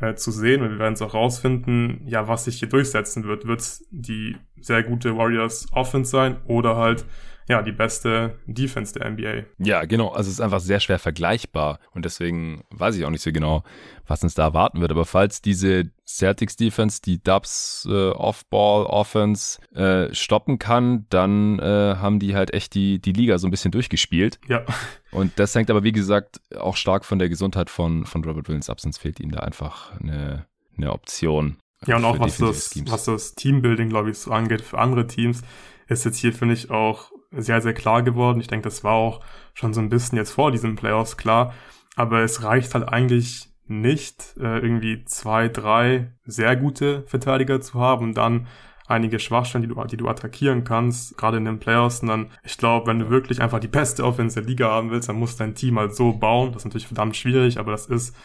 äh, zu sehen. Und wir werden es auch rausfinden, ja, was sich hier durchsetzen wird. Wird es die sehr gute Warriors Offense sein oder halt ja, die beste Defense der NBA.
Ja, genau. Also es ist einfach sehr schwer vergleichbar und deswegen weiß ich auch nicht so genau, was uns da erwarten wird. Aber falls diese Celtics Defense die Dubs äh, Off-Ball Offense äh, stoppen kann, dann äh, haben die halt echt die, die Liga so ein bisschen durchgespielt.
Ja.
Und das hängt aber, wie gesagt, auch stark von der Gesundheit von, von Robert Williams ab, sonst fehlt ihm da einfach eine, eine Option.
Ja, und auch was das, was das Teambuilding, glaube ich, so angeht für andere Teams, ist jetzt hier, finde ich, auch sehr, sehr klar geworden. Ich denke, das war auch schon so ein bisschen jetzt vor diesen Playoffs klar. Aber es reicht halt eigentlich nicht, äh, irgendwie zwei, drei sehr gute Verteidiger zu haben und dann einige Schwachstellen, die du, die du attackieren kannst, gerade in den Playoffs. Und dann, ich glaube, wenn du wirklich einfach die beste Offense der Liga haben willst, dann musst du dein Team halt so bauen. Das ist natürlich verdammt schwierig, aber das ist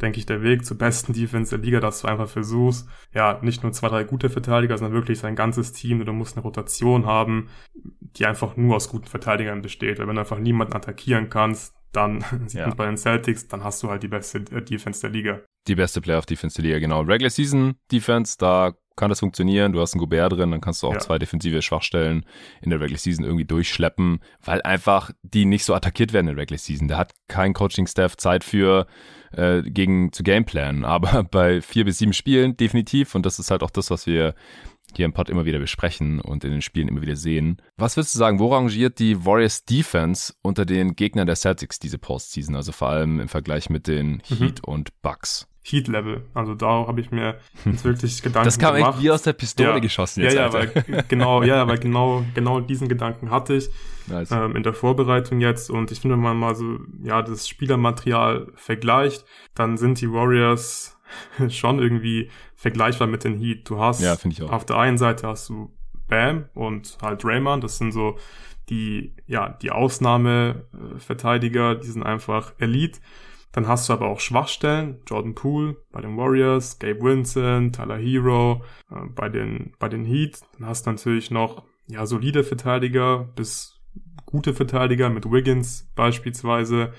denke ich, der Weg zur besten Defense der Liga, dass du einfach versuchst, ja, nicht nur zwei, drei gute Verteidiger, sondern wirklich sein ganzes Team. Du musst eine Rotation haben, die einfach nur aus guten Verteidigern besteht. Weil wenn du einfach niemanden attackieren kannst, dann sieht ja. man bei den Celtics, dann hast du halt die beste äh, Defense der Liga.
Die beste Playoff-Defense der Liga, genau. Regular Season Defense, da kann das funktionieren. Du hast einen Gobert drin, dann kannst du auch ja. zwei defensive Schwachstellen in der Regular Season irgendwie durchschleppen, weil einfach die nicht so attackiert werden in der Regular Season. Da hat kein Coaching-Staff Zeit für, äh, gegen zu Gameplanen. Aber bei vier bis sieben Spielen definitiv. Und das ist halt auch das, was wir hier im Pod immer wieder besprechen und in den Spielen immer wieder sehen. Was würdest du sagen, wo rangiert die Warriors Defense unter den Gegnern der Celtics diese Postseason? Also vor allem im Vergleich mit den mhm. Heat mhm. und Bucks?
Heat-Level. Also da habe ich mir jetzt wirklich Gedanken gemacht.
Das kam
gemacht.
echt wie aus der Pistole
ja.
geschossen
jetzt, Ja, ja, weil genau, ja, weil genau, genau diesen Gedanken hatte ich nice. ähm, in der Vorbereitung jetzt. Und ich finde, wenn man mal so, ja, das Spielermaterial vergleicht, dann sind die Warriors schon irgendwie vergleichbar mit den Heat. Du hast
ja,
auf der einen Seite hast du Bam und halt Draymond, das sind so die, ja, die Ausnahmeverteidiger, die sind einfach Elite. Dann hast du aber auch Schwachstellen. Jordan Poole bei den Warriors, Gabe Vincent, Tyler Hero äh, bei den, bei den Heat. Dann hast du natürlich noch, ja, solide Verteidiger bis gute Verteidiger mit Wiggins beispielsweise.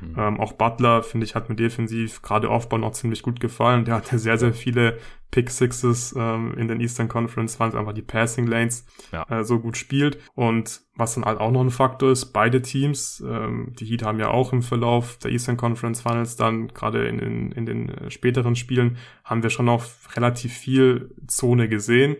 Mhm. Ähm, auch Butler, finde ich, hat mir defensiv gerade Aufbau noch ziemlich gut gefallen. Der hatte sehr, sehr viele Pick Sixes ähm, in den Eastern Conference, weil es einfach die Passing Lanes ja. äh, so gut spielt. Und was dann halt auch noch ein Faktor ist, beide Teams, ähm, die Heat haben ja auch im Verlauf der Eastern Conference Finals dann, gerade in, in, in den äh, späteren Spielen, haben wir schon noch relativ viel Zone gesehen.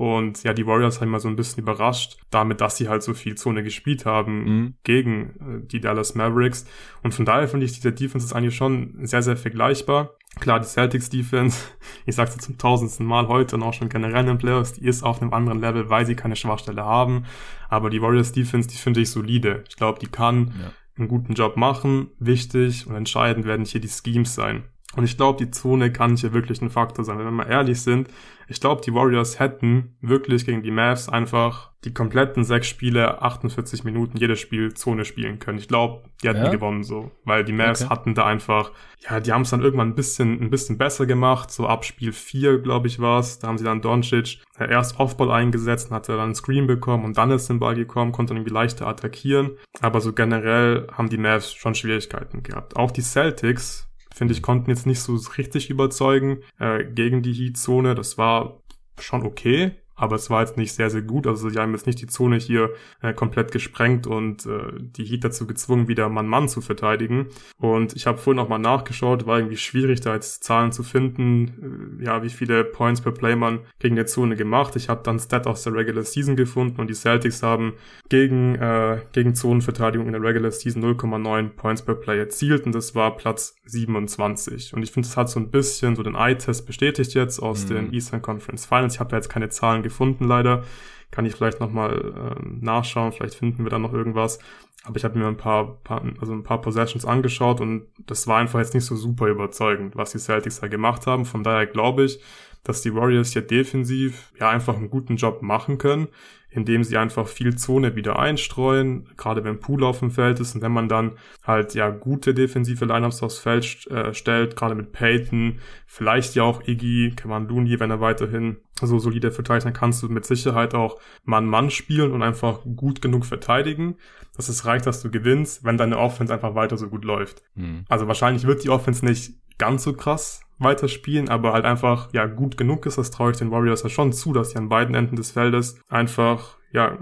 Und ja, die Warriors haben mal so ein bisschen überrascht, damit, dass sie halt so viel Zone gespielt haben mhm. gegen äh, die Dallas Mavericks. Und von daher finde ich, diese Defense ist eigentlich schon sehr, sehr vergleichbar. Klar, die Celtics Defense, ich sag's jetzt zum tausendsten Mal heute und auch schon generell in Playoffs, die ist auf einem anderen Level, weil sie keine Schwachstelle haben. Aber die Warriors Defense, die finde ich solide. Ich glaube, die kann ja. einen guten Job machen. Wichtig und entscheidend werden hier die Schemes sein. Und ich glaube, die Zone kann hier wirklich ein Faktor sein. Wenn wir mal ehrlich sind, ich glaube, die Warriors hätten wirklich gegen die Mavs einfach die kompletten sechs Spiele, 48 Minuten, jedes Spiel Zone spielen können. Ich glaube, die hätten ja? gewonnen so. Weil die Mavs okay. hatten da einfach, ja, die haben es dann irgendwann ein bisschen, ein bisschen besser gemacht. So ab Spiel 4, glaube ich, war's. Da haben sie dann Doncic erst Offball eingesetzt und hat dann einen Screen bekommen und dann ist den Ball gekommen, konnte dann irgendwie leichter attackieren. Aber so generell haben die Mavs schon Schwierigkeiten gehabt. Auch die Celtics finde ich, konnten jetzt nicht so richtig überzeugen äh, gegen die Heat-Zone. Das war schon okay, aber es war jetzt nicht sehr, sehr gut. Also die haben jetzt nicht die Zone hier äh, komplett gesprengt und äh, die Heat dazu gezwungen, wieder Mann-Mann zu verteidigen. Und ich habe vorhin noch mal nachgeschaut, war irgendwie schwierig, da jetzt Zahlen zu finden, äh, ja, wie viele Points per Play man gegen die Zone gemacht. Ich habe dann Stat aus der Regular Season gefunden und die Celtics haben gegen, äh, gegen Zonenverteidigung in der Regular Season 0,9 Points per Play erzielt und das war Platz 27. Und ich finde, das hat so ein bisschen so den Eye-Test bestätigt jetzt aus mhm. den Eastern Conference Finals. Ich habe da jetzt keine Zahlen gefunden, leider. Kann ich vielleicht nochmal äh, nachschauen, vielleicht finden wir da noch irgendwas. Aber ich habe mir ein paar, paar, also ein paar Possessions angeschaut und das war einfach jetzt nicht so super überzeugend, was die Celtics da gemacht haben. Von daher glaube ich, dass die Warriors ja defensiv ja einfach einen guten Job machen können indem sie einfach viel Zone wieder einstreuen, gerade wenn Pool auf dem Feld ist und wenn man dann halt ja gute defensive Lineups aufs Feld äh, stellt, gerade mit Peyton, vielleicht ja auch Iggy, Kevin Looney, wenn er weiterhin so solide verteidigt, dann kannst du mit Sicherheit auch Mann-Mann spielen und einfach gut genug verteidigen, dass es reicht, dass du gewinnst, wenn deine Offense einfach weiter so gut läuft. Mhm. Also wahrscheinlich wird die Offense nicht ganz so krass weiterspielen, aber halt einfach ja gut genug ist, das traue ich den Warriors ja schon zu, dass sie an beiden Enden des Feldes einfach ja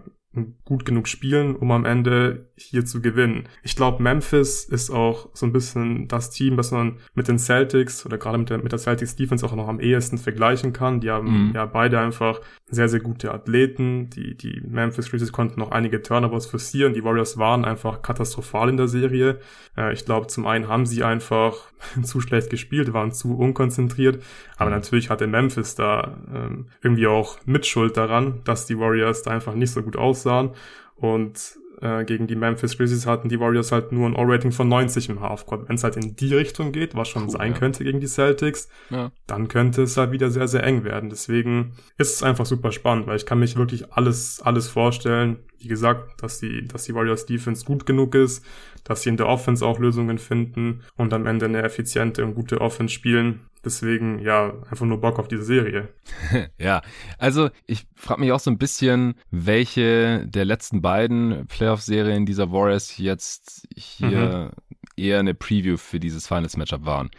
gut genug spielen, um am Ende hier zu gewinnen. Ich glaube, Memphis ist auch so ein bisschen das Team, das man mit den Celtics oder gerade mit der, mit der Celtics Defense auch noch am ehesten vergleichen kann. Die haben mhm. ja beide einfach sehr, sehr gute Athleten. Die, die Memphis Grizzlies konnten noch einige Turnovers forcieren. Die Warriors waren einfach katastrophal in der Serie. Äh, ich glaube, zum einen haben sie einfach zu schlecht gespielt, waren zu unkonzentriert. Aber mhm. natürlich hatte Memphis da ähm, irgendwie auch Mitschuld daran, dass die Warriors da einfach nicht so gut aussahen. Und äh, gegen die Memphis Grizzlies hatten die Warriors halt nur ein All-Rating von 90 im Halfcourt. Wenn es halt in die Richtung geht, was schon cool, sein ja. könnte gegen die Celtics, ja. dann könnte es halt wieder sehr, sehr eng werden. Deswegen ist es einfach super spannend, weil ich kann mich wirklich alles, alles vorstellen. Wie gesagt, dass die, dass die Warriors Defense gut genug ist, dass sie in der Offense auch Lösungen finden und am Ende eine effiziente und gute Offense spielen. Deswegen, ja, einfach nur Bock auf diese Serie.
ja, also ich frage mich auch so ein bisschen, welche der letzten beiden Playoff-Serien dieser Warriors jetzt hier mhm. eher eine Preview für dieses Finals-Matchup waren.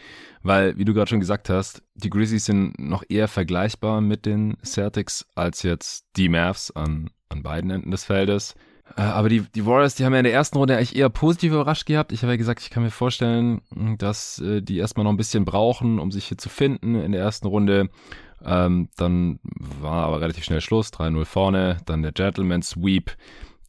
Weil, wie du gerade schon gesagt hast, die Grizzlies sind noch eher vergleichbar mit den Celtics als jetzt die Mavs an, an beiden Enden des Feldes. Äh, aber die, die Warriors, die haben ja in der ersten Runde eigentlich eher positiv überrascht gehabt. Ich habe ja gesagt, ich kann mir vorstellen, hm, dass äh, die erstmal noch ein bisschen brauchen, um sich hier zu finden in der ersten Runde. Ähm, dann war aber relativ schnell Schluss, 3-0 vorne, dann der Gentleman Sweep.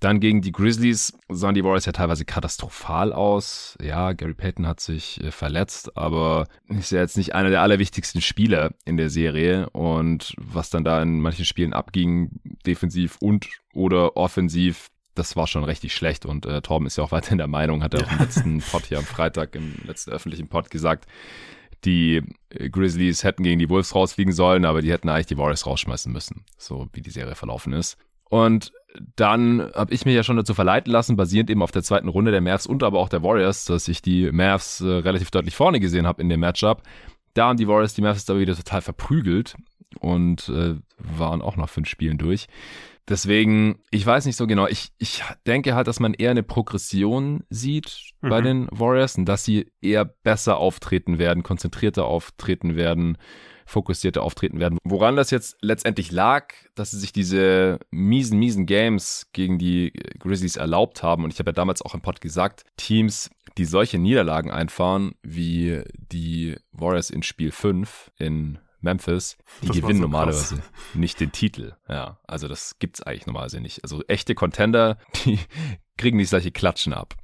Dann gegen die Grizzlies sahen die Warriors ja teilweise katastrophal aus. Ja, Gary Payton hat sich äh, verletzt, aber ist ja jetzt nicht einer der allerwichtigsten Spieler in der Serie. Und was dann da in manchen Spielen abging, defensiv und oder offensiv, das war schon richtig schlecht und äh, Torben ist ja auch weiterhin der Meinung, hat er ja. auch im letzten Pod hier am Freitag, im letzten öffentlichen Pod gesagt, die äh, Grizzlies hätten gegen die Wolves rausfliegen sollen, aber die hätten eigentlich die Warriors rausschmeißen müssen, so wie die Serie verlaufen ist. Und dann habe ich mich ja schon dazu verleiten lassen, basierend eben auf der zweiten Runde der Mavs und aber auch der Warriors, dass ich die Mavs äh, relativ deutlich vorne gesehen habe in dem Matchup. Da haben die Warriors die Mavs aber wieder total verprügelt und äh, waren auch nach fünf Spielen durch. Deswegen, ich weiß nicht so genau. Ich, ich denke halt, dass man eher eine Progression sieht mhm. bei den Warriors und dass sie eher besser auftreten werden, konzentrierter auftreten werden, fokussierter auftreten werden. Woran das jetzt letztendlich lag, dass sie sich diese miesen, miesen Games gegen die Grizzlies erlaubt haben. Und ich habe ja damals auch im Pod gesagt, Teams, die solche Niederlagen einfahren, wie die Warriors in Spiel 5 in Memphis, die das gewinnen so normalerweise krass. nicht den Titel. Ja, also das gibt's eigentlich normalerweise nicht. Also echte Contender, die kriegen nicht solche Klatschen ab.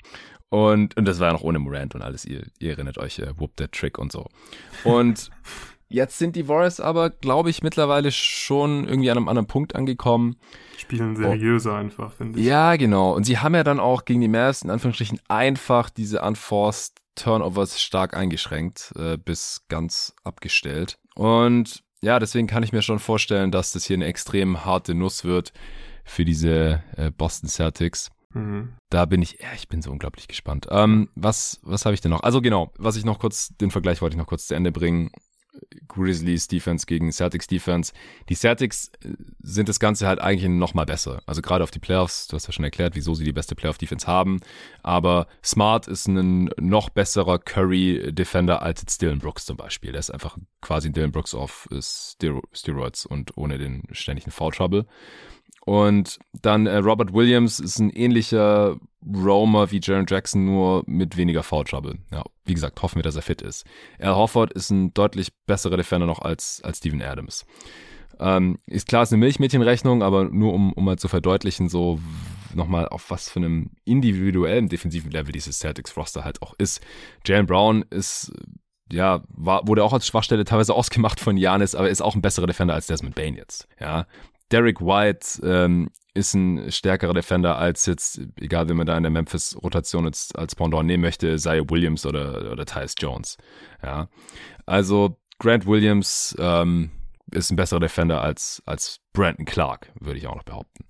Und, und das war ja noch ohne Morant und alles. Ihr, ihr erinnert euch, äh, Whoop der Trick und so. Und jetzt sind die Warriors aber, glaube ich, mittlerweile schon irgendwie an einem anderen Punkt angekommen.
Spielen seriöser oh. einfach, finde ich.
Ja, genau. Und sie haben ja dann auch gegen die Mavs in Anführungsstrichen einfach diese unforced Turnovers stark eingeschränkt, äh, bis ganz abgestellt. Und ja, deswegen kann ich mir schon vorstellen, dass das hier eine extrem harte Nuss wird für diese äh, Boston Celtics. Mhm. Da bin ich, ja, ich bin so unglaublich gespannt. Ähm, was, was habe ich denn noch? Also genau, was ich noch kurz, den Vergleich wollte ich noch kurz zu Ende bringen. Grizzlies Defense gegen Celtics Defense. Die Celtics äh, sind das Ganze halt eigentlich noch mal besser. Also gerade auf die Playoffs, du hast ja schon erklärt, wieso sie die beste Playoff Defense haben. Aber Smart ist ein noch besserer Curry Defender als jetzt Dylan Brooks zum Beispiel. Der ist einfach quasi Dylan Brooks auf Steroids und ohne den ständigen Foul Trouble. Und dann äh, Robert Williams ist ein ähnlicher Roamer wie Jaron Jackson, nur mit weniger Foul Trouble. Ja, wie gesagt, hoffen wir, dass er fit ist. Al Hofford ist ein deutlich besserer Defender noch als, als Steven Adams. Ähm, ist klar, ist eine Milchmädchenrechnung, aber nur um, um mal zu verdeutlichen, so nochmal auf was für einem individuellen defensiven Level dieses Celtics Roster halt auch ist. Jalen Brown ist ja, war, wurde auch als Schwachstelle teilweise ausgemacht von Janis, aber ist auch ein besserer Defender als Desmond Bain jetzt. Ja, Derek White ähm, ist ein stärkerer Defender als jetzt, egal wie man da in der Memphis-Rotation jetzt als Pendant nehmen möchte, sei Williams oder, oder Tyus Jones. Ja, also Grant Williams, ähm, ist ein besserer Defender als, als Brandon Clark, würde ich auch noch behaupten.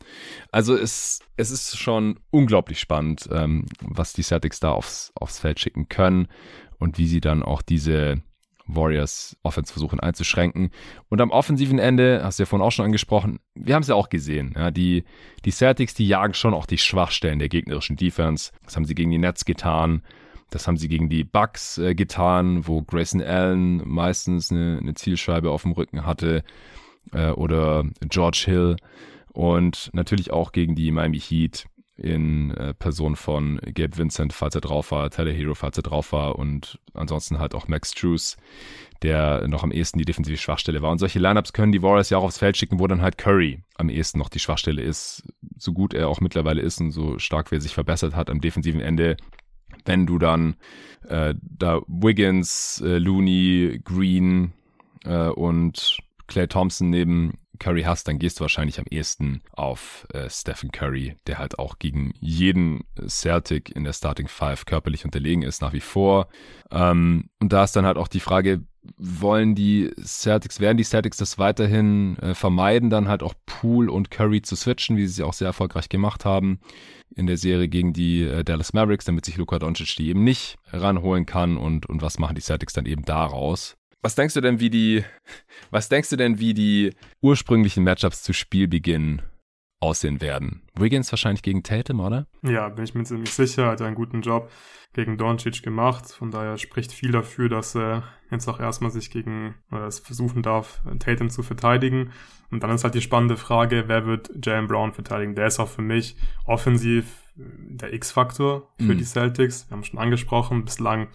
Also es, es ist schon unglaublich spannend, ähm, was die Celtics da aufs, aufs Feld schicken können und wie sie dann auch diese Warriors Offense versuchen einzuschränken. Und am offensiven Ende, hast du ja vorhin auch schon angesprochen, wir haben es ja auch gesehen, ja, die, die Celtics, die jagen schon auch die Schwachstellen der gegnerischen Defense. Das haben sie gegen die Nets getan. Das haben sie gegen die Bucks äh, getan, wo Grayson Allen meistens eine, eine Zielscheibe auf dem Rücken hatte äh, oder George Hill und natürlich auch gegen die Miami Heat in äh, Person von Gabe Vincent, falls er drauf war, Tyler Hero, falls er drauf war und ansonsten halt auch Max Drews, der noch am ehesten die defensive Schwachstelle war. Und solche Lineups können die Warriors ja auch aufs Feld schicken, wo dann halt Curry am ehesten noch die Schwachstelle ist, so gut er auch mittlerweile ist und so stark wie er sich verbessert hat am defensiven Ende. Wenn du dann äh, da Wiggins, äh, Looney, Green äh, und Clay Thompson neben Curry hast, dann gehst du wahrscheinlich am ehesten auf äh, Stephen Curry, der halt auch gegen jeden Celtic in der Starting Five körperlich unterlegen ist, nach wie vor. Ähm, und da ist dann halt auch die Frage, wollen die Celtics, werden die Celtics das weiterhin äh, vermeiden, dann halt auch Poole und Curry zu switchen, wie sie es auch sehr erfolgreich gemacht haben in der Serie gegen die äh, Dallas Mavericks, damit sich Luka Doncic die eben nicht ranholen kann und, und was machen die Celtics dann eben daraus? Was denkst du denn, wie die, was denkst du denn, wie die ursprünglichen Matchups zu Spielbeginn aussehen werden? Wiggins wahrscheinlich gegen Tatum, oder?
Ja, bin ich mir ziemlich sicher. Hat einen guten Job gegen Doncic gemacht. Von daher spricht viel dafür, dass er jetzt auch erstmal sich gegen, oder es versuchen darf, Tatum zu verteidigen. Und dann ist halt die spannende Frage, wer wird Jalen Brown verteidigen? Der ist auch für mich offensiv der X-Faktor für mhm. die Celtics. Wir haben schon angesprochen, bislang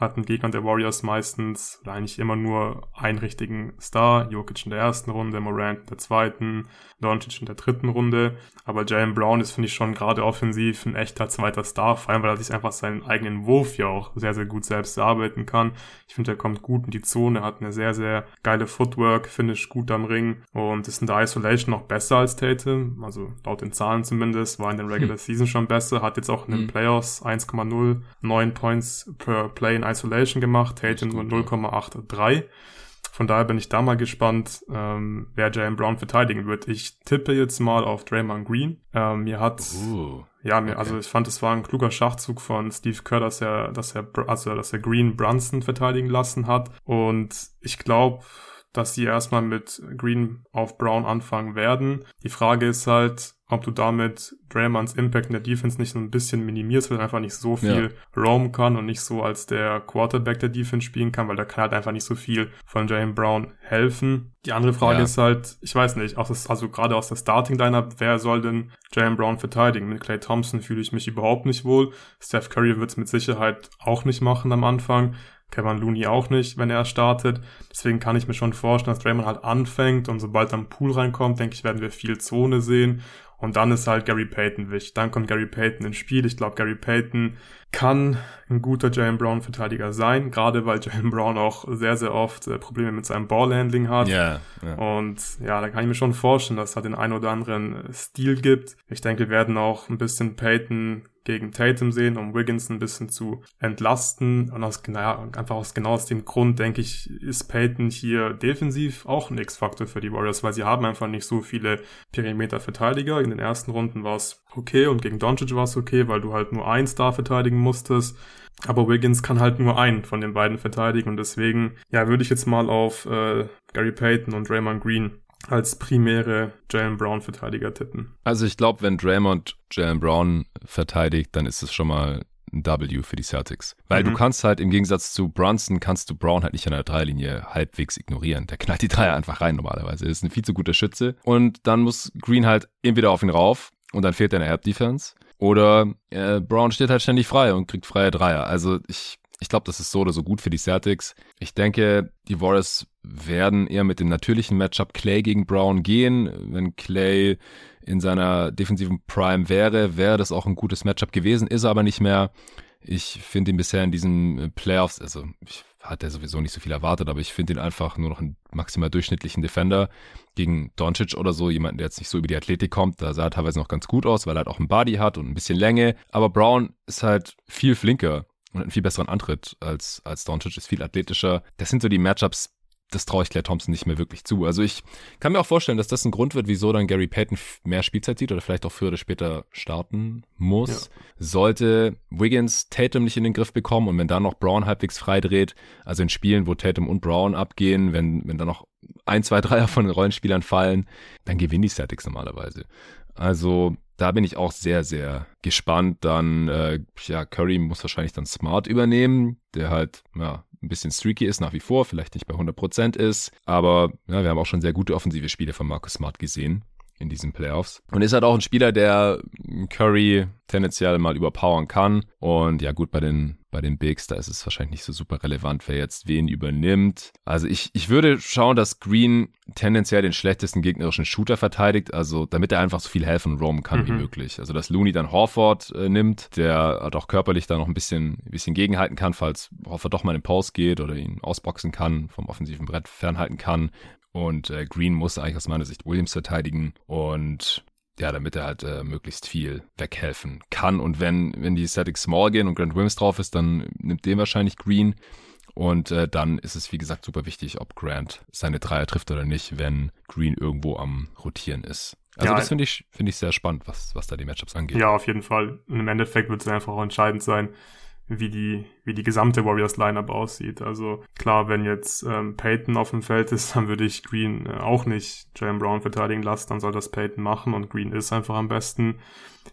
hatten Gegner der Warriors meistens oder eigentlich immer nur einen richtigen Star. Jokic in der ersten Runde, Morant in der zweiten, Doncic in der dritten Runde. Aber Jalen Brown ist, finde ich, schon gerade offensiv ein echter zweiter Star, vor allem, weil er sich einfach seinen eigenen Wurf ja auch sehr, sehr gut selbst erarbeiten kann. Ich finde, er kommt gut in die Zone, hat eine sehr, sehr geile Footwork, Finish gut am Ring und ist in der Isolation noch besser als Tatum. Also laut den Zahlen zumindest, war in den Regular hm. Season schon besser, hat jetzt auch in den hm. Playoffs 1,0, 9 Points per Play in Isolation gemacht, Tatum nur 0,83. Von daher bin ich da mal gespannt, ähm, wer Jalen Brown verteidigen wird. Ich tippe jetzt mal auf Draymond Green. Ähm, mir hat, uh, ja, mir, okay. also ich fand, es war ein kluger Schachzug von Steve Kerr, dass er, dass er, also dass er Green Brunson verteidigen lassen hat. Und ich glaube, dass sie erstmal mit Green auf Brown anfangen werden. Die Frage ist halt, ob du damit Draymonds Impact in der Defense nicht so ein bisschen minimierst, weil er einfach nicht so viel ja. roam kann und nicht so als der Quarterback der Defense spielen kann, weil da kann halt einfach nicht so viel von Jalen Brown helfen. Die andere Frage ja. ist halt, ich weiß nicht, auch das, also gerade aus der Starting Lineup, wer soll denn Jalen Brown verteidigen? Mit Clay Thompson fühle ich mich überhaupt nicht wohl. Steph Curry wird es mit Sicherheit auch nicht machen am Anfang. Kevin Looney auch nicht, wenn er startet. Deswegen kann ich mir schon vorstellen, dass Draymond halt anfängt und sobald dann Pool reinkommt, denke ich, werden wir viel Zone sehen und dann ist halt Gary Payton wichtig. Dann kommt Gary Payton ins Spiel. Ich glaube, Gary Payton kann ein guter Jalen Brown Verteidiger sein, gerade weil Jalen Brown auch sehr, sehr oft äh, Probleme mit seinem Ballhandling hat.
Yeah, yeah.
Und ja, da kann ich mir schon vorstellen, dass es halt den einen oder anderen Stil gibt. Ich denke, wir werden auch ein bisschen Payton gegen Tatum sehen, um Wiggins ein bisschen zu entlasten. Und aus, naja, einfach aus genau aus dem Grund, denke ich, ist Payton hier defensiv auch ein X-Faktor für die Warriors, weil sie haben einfach nicht so viele Perimeter-Verteidiger. In den ersten Runden war es okay und gegen Doncic war es okay, weil du halt nur einen Star verteidigen musstest. Aber Wiggins kann halt nur einen von den beiden verteidigen und deswegen, ja, würde ich jetzt mal auf äh, Gary Payton und Raymond Green als primäre Jalen Brown Verteidiger tippen.
Also ich glaube, wenn Draymond Jalen Brown verteidigt, dann ist es schon mal ein W für die Celtics. Weil mhm. du kannst halt im Gegensatz zu Brunson kannst du Brown halt nicht an der Dreilinie halbwegs ignorieren. Der knallt die Dreier einfach rein normalerweise. Er ist ein viel zu guter Schütze. Und dann muss Green halt entweder auf ihn rauf und dann fehlt er eine Help Defense. Oder äh, Brown steht halt ständig frei und kriegt freie Dreier. Also ich ich glaube, das ist so oder so gut für die Celtics. Ich denke, die Warriors werden eher mit dem natürlichen Matchup Clay gegen Brown gehen. Wenn Clay in seiner defensiven Prime wäre, wäre das auch ein gutes Matchup gewesen, ist er aber nicht mehr. Ich finde ihn bisher in diesen Playoffs, also ich hatte sowieso nicht so viel erwartet, aber ich finde ihn einfach nur noch einen maximal durchschnittlichen Defender gegen Doncic oder so, jemanden, der jetzt nicht so über die Athletik kommt. Da sah er teilweise noch ganz gut aus, weil er halt auch einen Body hat und ein bisschen Länge. Aber Brown ist halt viel flinker und hat einen viel besseren Antritt als, als Doncic, ist viel athletischer. Das sind so die Matchups, das traue ich Claire Thompson nicht mehr wirklich zu. Also ich kann mir auch vorstellen, dass das ein Grund wird, wieso dann Gary Payton mehr Spielzeit sieht oder vielleicht auch früher oder später starten muss. Ja. Sollte Wiggins Tatum nicht in den Griff bekommen und wenn dann noch Brown halbwegs frei dreht, also in Spielen, wo Tatum und Brown abgehen, wenn, wenn dann noch ein, zwei, Dreier von den Rollenspielern fallen, dann gewinnen die Celtics normalerweise. Also da bin ich auch sehr, sehr gespannt. Dann, äh, ja, Curry muss wahrscheinlich dann Smart übernehmen, der halt, ja, ein bisschen streaky ist nach wie vor, vielleicht nicht bei 100% ist. Aber ja, wir haben auch schon sehr gute offensive Spiele von Marcus Smart gesehen in diesen Playoffs. Und ist halt auch ein Spieler, der Curry tendenziell mal überpowern kann. Und ja, gut, bei den, bei den Bigs, da ist es wahrscheinlich nicht so super relevant, wer jetzt wen übernimmt. Also ich, ich würde schauen, dass Green tendenziell den schlechtesten gegnerischen Shooter verteidigt, also damit er einfach so viel helfen und roamen kann mhm. wie möglich. Also dass Looney dann Horford äh, nimmt, der halt auch körperlich da noch ein bisschen, ein bisschen gegenhalten kann, falls Horford doch mal in den Post geht oder ihn ausboxen kann, vom offensiven Brett fernhalten kann. Und äh, Green muss eigentlich aus meiner Sicht Williams verteidigen und ja, damit er halt äh, möglichst viel weghelfen kann. Und wenn, wenn die Celtics small gehen und Grant Williams drauf ist, dann nimmt den wahrscheinlich Green. Und äh, dann ist es, wie gesagt, super wichtig, ob Grant seine Dreier trifft oder nicht, wenn Green irgendwo am Rotieren ist. Also ja, das finde ich, finde ich sehr spannend, was, was da die Matchups angeht.
Ja, auf jeden Fall. Und im Endeffekt wird es einfach auch entscheidend sein, wie die, wie die gesamte Warriors-Lineup aussieht. Also klar, wenn jetzt ähm, Peyton auf dem Feld ist, dann würde ich Green äh, auch nicht Jalen Brown verteidigen lassen, dann soll das Peyton machen und Green ist einfach am besten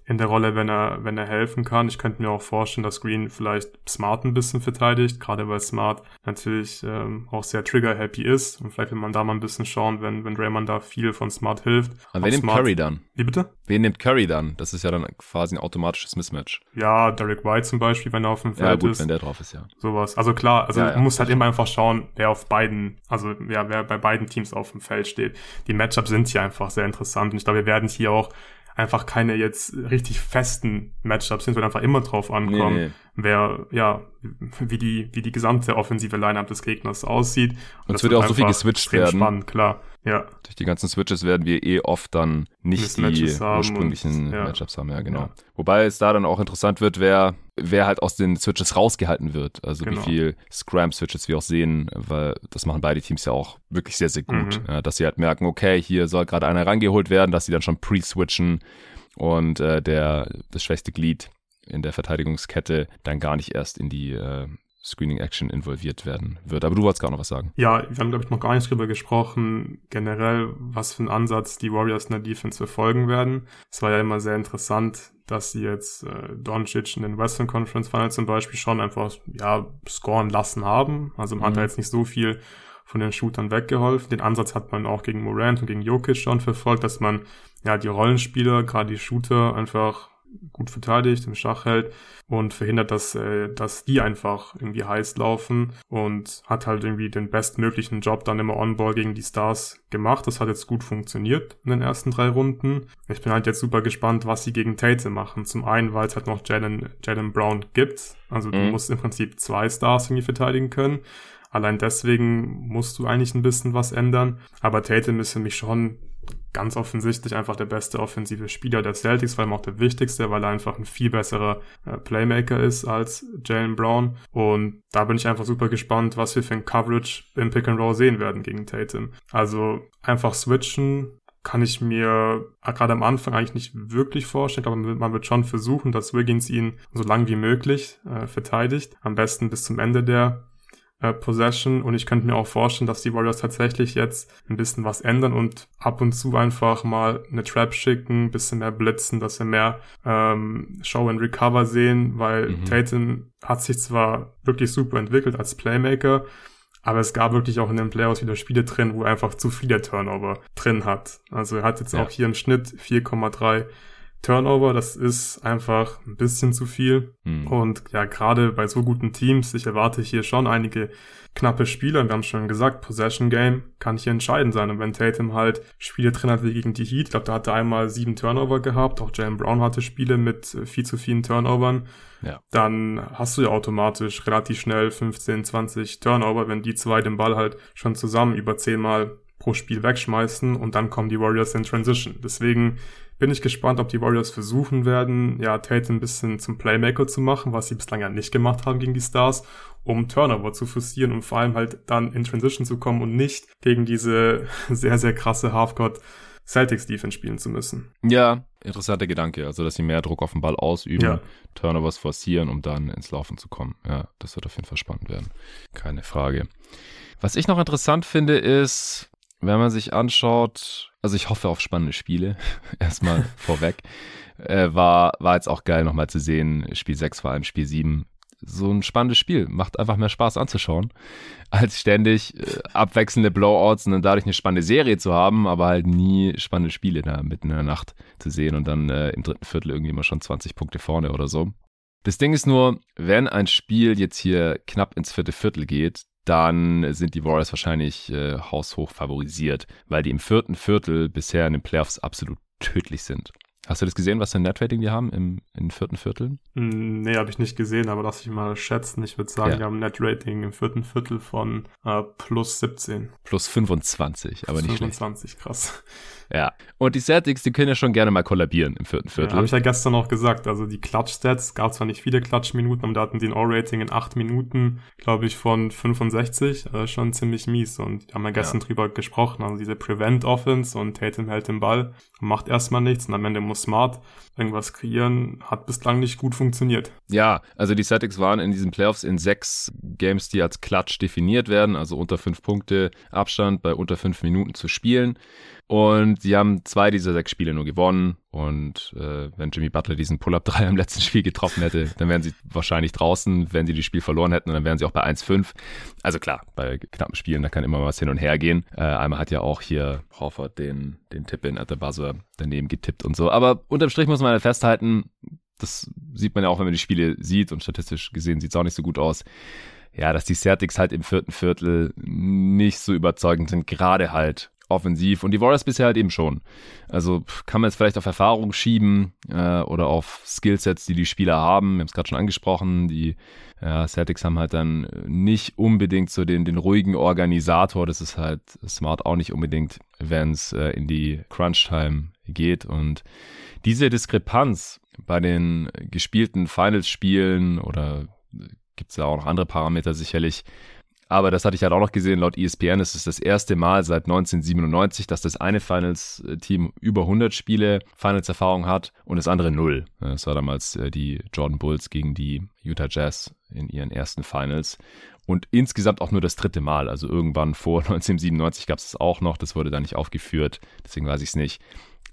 in der Rolle, wenn er, wenn er helfen kann. Ich könnte mir auch vorstellen, dass Green vielleicht Smart ein bisschen verteidigt, gerade weil Smart natürlich ähm, auch sehr trigger-happy ist. Und vielleicht will man da mal ein bisschen schauen, wenn, wenn Draymond da viel von Smart hilft.
Aber wer nimmt
Smart,
Curry dann?
Wie bitte?
Wen nimmt Curry dann? Das ist ja dann quasi ein automatisches Mismatch.
Ja, Derek White zum Beispiel, wenn er auf dem Feld
ja, gut,
ist.
wenn der drauf ist, ja.
Sowas. Also klar, also ja, ja. man muss halt immer einfach schauen, wer auf beiden, also ja, wer bei beiden Teams auf dem Feld steht. Die Matchups sind hier einfach sehr interessant und ich glaube, wir werden hier auch einfach keine jetzt richtig festen Matchups sind, sondern einfach immer drauf ankommen, nee, nee. Wer, ja, wie die, wie die gesamte offensive Line-Up des Gegners aussieht.
Und, Und es wird ja auch so viel geswitcht werden.
Spannend, klar. Ja.
Durch die ganzen Switches werden wir eh oft dann nicht die ursprünglichen und, ja. Matchups haben, ja, genau. Ja. Wobei es da dann auch interessant wird, wer, wer halt aus den Switches rausgehalten wird. Also genau. wie viel Scram-Switches wir auch sehen, weil das machen beide Teams ja auch wirklich sehr, sehr gut. Mhm. Ja, dass sie halt merken, okay, hier soll gerade einer rangeholt werden, dass sie dann schon pre-switchen und äh, der das schwächste Glied in der Verteidigungskette dann gar nicht erst in die äh, Screening Action involviert werden wird. Aber du wolltest gar noch was sagen.
Ja, wir haben, glaube ich, noch gar nicht drüber gesprochen, generell, was für einen Ansatz die Warriors in der Defense verfolgen werden. Es war ja immer sehr interessant, dass sie jetzt äh, Doncic in den Western Conference Finals zum Beispiel schon einfach, ja, scoren lassen haben. Also man mhm. hat da jetzt nicht so viel von den Shootern weggeholfen. Den Ansatz hat man auch gegen Morant und gegen Jokic schon verfolgt, dass man ja die Rollenspieler, gerade die Shooter, einfach gut verteidigt, im Schach hält und verhindert, dass, äh, dass die einfach irgendwie heiß laufen und hat halt irgendwie den bestmöglichen Job dann immer on-ball gegen die Stars gemacht. Das hat jetzt gut funktioniert in den ersten drei Runden. Ich bin halt jetzt super gespannt, was sie gegen Tate machen. Zum einen, weil es halt noch Jalen, Jalen Brown gibt. Also du mhm. musst im Prinzip zwei Stars irgendwie verteidigen können. Allein deswegen musst du eigentlich ein bisschen was ändern. Aber Tatum ist für mich schon ganz offensichtlich einfach der beste offensive Spieler der Celtics, vor allem auch der wichtigste, weil er einfach ein viel besserer äh, Playmaker ist als Jalen Brown. Und da bin ich einfach super gespannt, was wir für ein Coverage im Pick and Roll sehen werden gegen Tatum. Also einfach switchen, kann ich mir äh, gerade am Anfang eigentlich nicht wirklich vorstellen, aber man wird schon versuchen, dass Wiggins ihn so lang wie möglich äh, verteidigt. Am besten bis zum Ende der äh, Possession und ich könnte mir auch vorstellen, dass die Warriors tatsächlich jetzt ein bisschen was ändern und ab und zu einfach mal eine Trap schicken, ein bisschen mehr blitzen, dass wir mehr ähm, Show and Recover sehen, weil mhm. Tatum hat sich zwar wirklich super entwickelt als Playmaker, aber es gab wirklich auch in den Playoffs wieder Spiele drin, wo er einfach zu viele Turnover drin hat. Also er hat jetzt ja. auch hier im Schnitt 4,3 Turnover, das ist einfach ein bisschen zu viel. Mhm. Und ja, gerade bei so guten Teams, ich erwarte hier schon einige knappe Spiele. Wir haben schon gesagt, Possession Game kann hier entscheidend sein. Und wenn Tatum halt Spiele drin hat wie gegen die Heat, ich glaube, da hat er einmal sieben Turnover gehabt, auch Jalen Brown hatte Spiele mit äh, viel zu vielen Turnovern, ja. dann hast du ja automatisch relativ schnell 15, 20 Turnover, wenn die zwei den Ball halt schon zusammen über zehnmal pro Spiel wegschmeißen und dann kommen die Warriors in Transition. Deswegen bin ich gespannt, ob die Warriors versuchen werden, ja, Tate ein bisschen zum Playmaker zu machen, was sie bislang ja nicht gemacht haben gegen die Stars, um Turnover zu forcieren und vor allem halt dann in Transition zu kommen und nicht gegen diese sehr, sehr krasse Halfcourt Celtics Defense spielen zu müssen.
Ja, interessanter Gedanke. Also, dass sie mehr Druck auf den Ball ausüben, ja. Turnovers forcieren, um dann ins Laufen zu kommen. Ja, das wird auf jeden Fall spannend werden. Keine Frage. Was ich noch interessant finde, ist, wenn man sich anschaut, also ich hoffe auf spannende Spiele, erstmal vorweg. Äh, war, war jetzt auch geil nochmal zu sehen, Spiel 6 vor allem Spiel 7. So ein spannendes Spiel, macht einfach mehr Spaß anzuschauen, als ständig äh, abwechselnde Blowouts und dann dadurch eine spannende Serie zu haben, aber halt nie spannende Spiele da mitten in der Nacht zu sehen und dann äh, im dritten Viertel irgendwie mal schon 20 Punkte vorne oder so. Das Ding ist nur, wenn ein Spiel jetzt hier knapp ins vierte Viertel geht, dann sind die Warriors wahrscheinlich äh, haushoch favorisiert, weil die im vierten Viertel bisher in den Playoffs absolut tödlich sind. Hast du das gesehen, was für ein Netrating die haben im, im vierten Viertel?
Hm, nee, habe ich nicht gesehen, aber lass ich mal schätzen. Ich würde sagen, ja. die haben ein Netrating im vierten Viertel von äh, plus 17.
Plus 25, aber plus nicht
25, schlecht. krass.
Ja. Und die Celtics, die können ja schon gerne mal kollabieren im vierten Viertel. Ja,
Habe ich ja gestern auch gesagt. Also die Clutch-Stats, gab zwar nicht viele Clutch-Minuten, aber da hatten die ein O-Rating in acht Minuten, glaube ich, von 65. Also schon ziemlich mies. Und wir haben ja gestern ja. drüber gesprochen. Also diese Prevent-Offense und Tatum hält den Ball macht erstmal nichts. Und am Ende muss Smart irgendwas kreieren. Hat bislang nicht gut funktioniert.
Ja, also die Celtics waren in diesen Playoffs in sechs Games, die als Clutch definiert werden. Also unter fünf Punkte Abstand bei unter fünf Minuten zu spielen. Und sie haben zwei dieser sechs Spiele nur gewonnen. Und äh, wenn Jimmy Butler diesen Pull-Up 3 im letzten Spiel getroffen hätte, dann wären sie wahrscheinlich draußen, wenn sie das Spiel verloren hätten, dann wären sie auch bei 1-5. Also klar, bei knappen Spielen, da kann immer was hin und her gehen. Äh, einmal hat ja auch hier Horford den, den Tipp in at the buzzer daneben getippt und so. Aber unterm Strich muss man halt festhalten, das sieht man ja auch, wenn man die Spiele sieht und statistisch gesehen sieht es auch nicht so gut aus ja, dass die Celtics halt im vierten Viertel nicht so überzeugend sind, gerade halt offensiv und die Warriors bisher halt eben schon. Also kann man jetzt vielleicht auf Erfahrung schieben äh, oder auf Skillsets, die die Spieler haben. Wir haben es gerade schon angesprochen, die ja, Celtics haben halt dann nicht unbedingt so den, den ruhigen Organisator. Das ist halt smart auch nicht unbedingt, wenn es äh, in die Crunch-Time geht. Und diese Diskrepanz bei den gespielten Finals-Spielen oder gibt es ja auch noch andere Parameter sicherlich, aber das hatte ich halt auch noch gesehen, laut ESPN ist es das erste Mal seit 1997, dass das eine Finals-Team über 100 Spiele Finals-Erfahrung hat und das andere null. Das war damals äh, die Jordan Bulls gegen die Utah Jazz in ihren ersten Finals. Und insgesamt auch nur das dritte Mal. Also irgendwann vor 1997 gab es das auch noch. Das wurde da nicht aufgeführt. Deswegen weiß ich es nicht.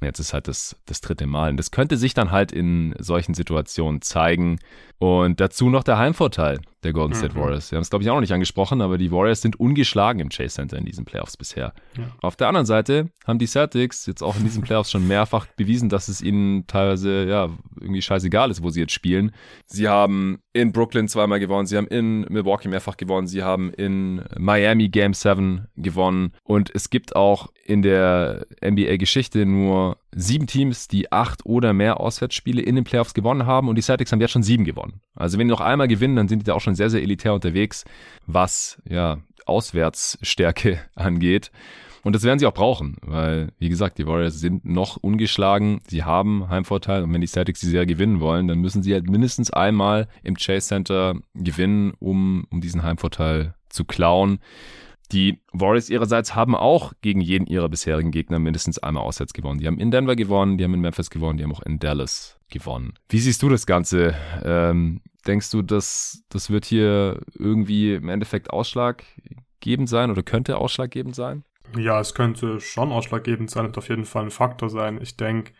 Jetzt ist halt das, das dritte Mal. Und das könnte sich dann halt in solchen Situationen zeigen. Und dazu noch der Heimvorteil der Golden State mhm. Warriors. Wir haben es, glaube ich, auch noch nicht angesprochen, aber die Warriors sind ungeschlagen im Chase Center in diesen Playoffs bisher. Ja. Auf der anderen Seite haben die Celtics jetzt auch in diesen Playoffs schon mehrfach bewiesen, dass es ihnen teilweise ja irgendwie scheißegal ist, wo sie jetzt spielen. Sie haben in Brooklyn zweimal gewonnen, sie haben in Milwaukee mehrfach gewonnen, sie haben in Miami Game 7 gewonnen und es gibt auch in der NBA-Geschichte nur sieben Teams, die acht oder mehr Auswärtsspiele in den Playoffs gewonnen haben und die Celtics haben jetzt schon sieben gewonnen. Also wenn die noch einmal gewinnen, dann sind die da auch schon sehr, sehr elitär unterwegs, was ja Auswärtsstärke angeht. Und das werden sie auch brauchen, weil, wie gesagt, die Warriors sind noch ungeschlagen, sie haben Heimvorteil und wenn die Celtics die Serie gewinnen wollen, dann müssen sie halt mindestens einmal im Chase Center gewinnen, um, um diesen Heimvorteil zu klauen. Die Warriors ihrerseits haben auch gegen jeden ihrer bisherigen Gegner mindestens einmal auswärts gewonnen. Die haben in Denver gewonnen, die haben in Memphis gewonnen, die haben auch in Dallas gewonnen. Wie siehst du das Ganze? Ähm, denkst du, dass das wird hier irgendwie im Endeffekt ausschlaggebend sein oder könnte ausschlaggebend sein?
Ja, es könnte schon ausschlaggebend sein, wird auf jeden Fall ein Faktor sein. Ich denke,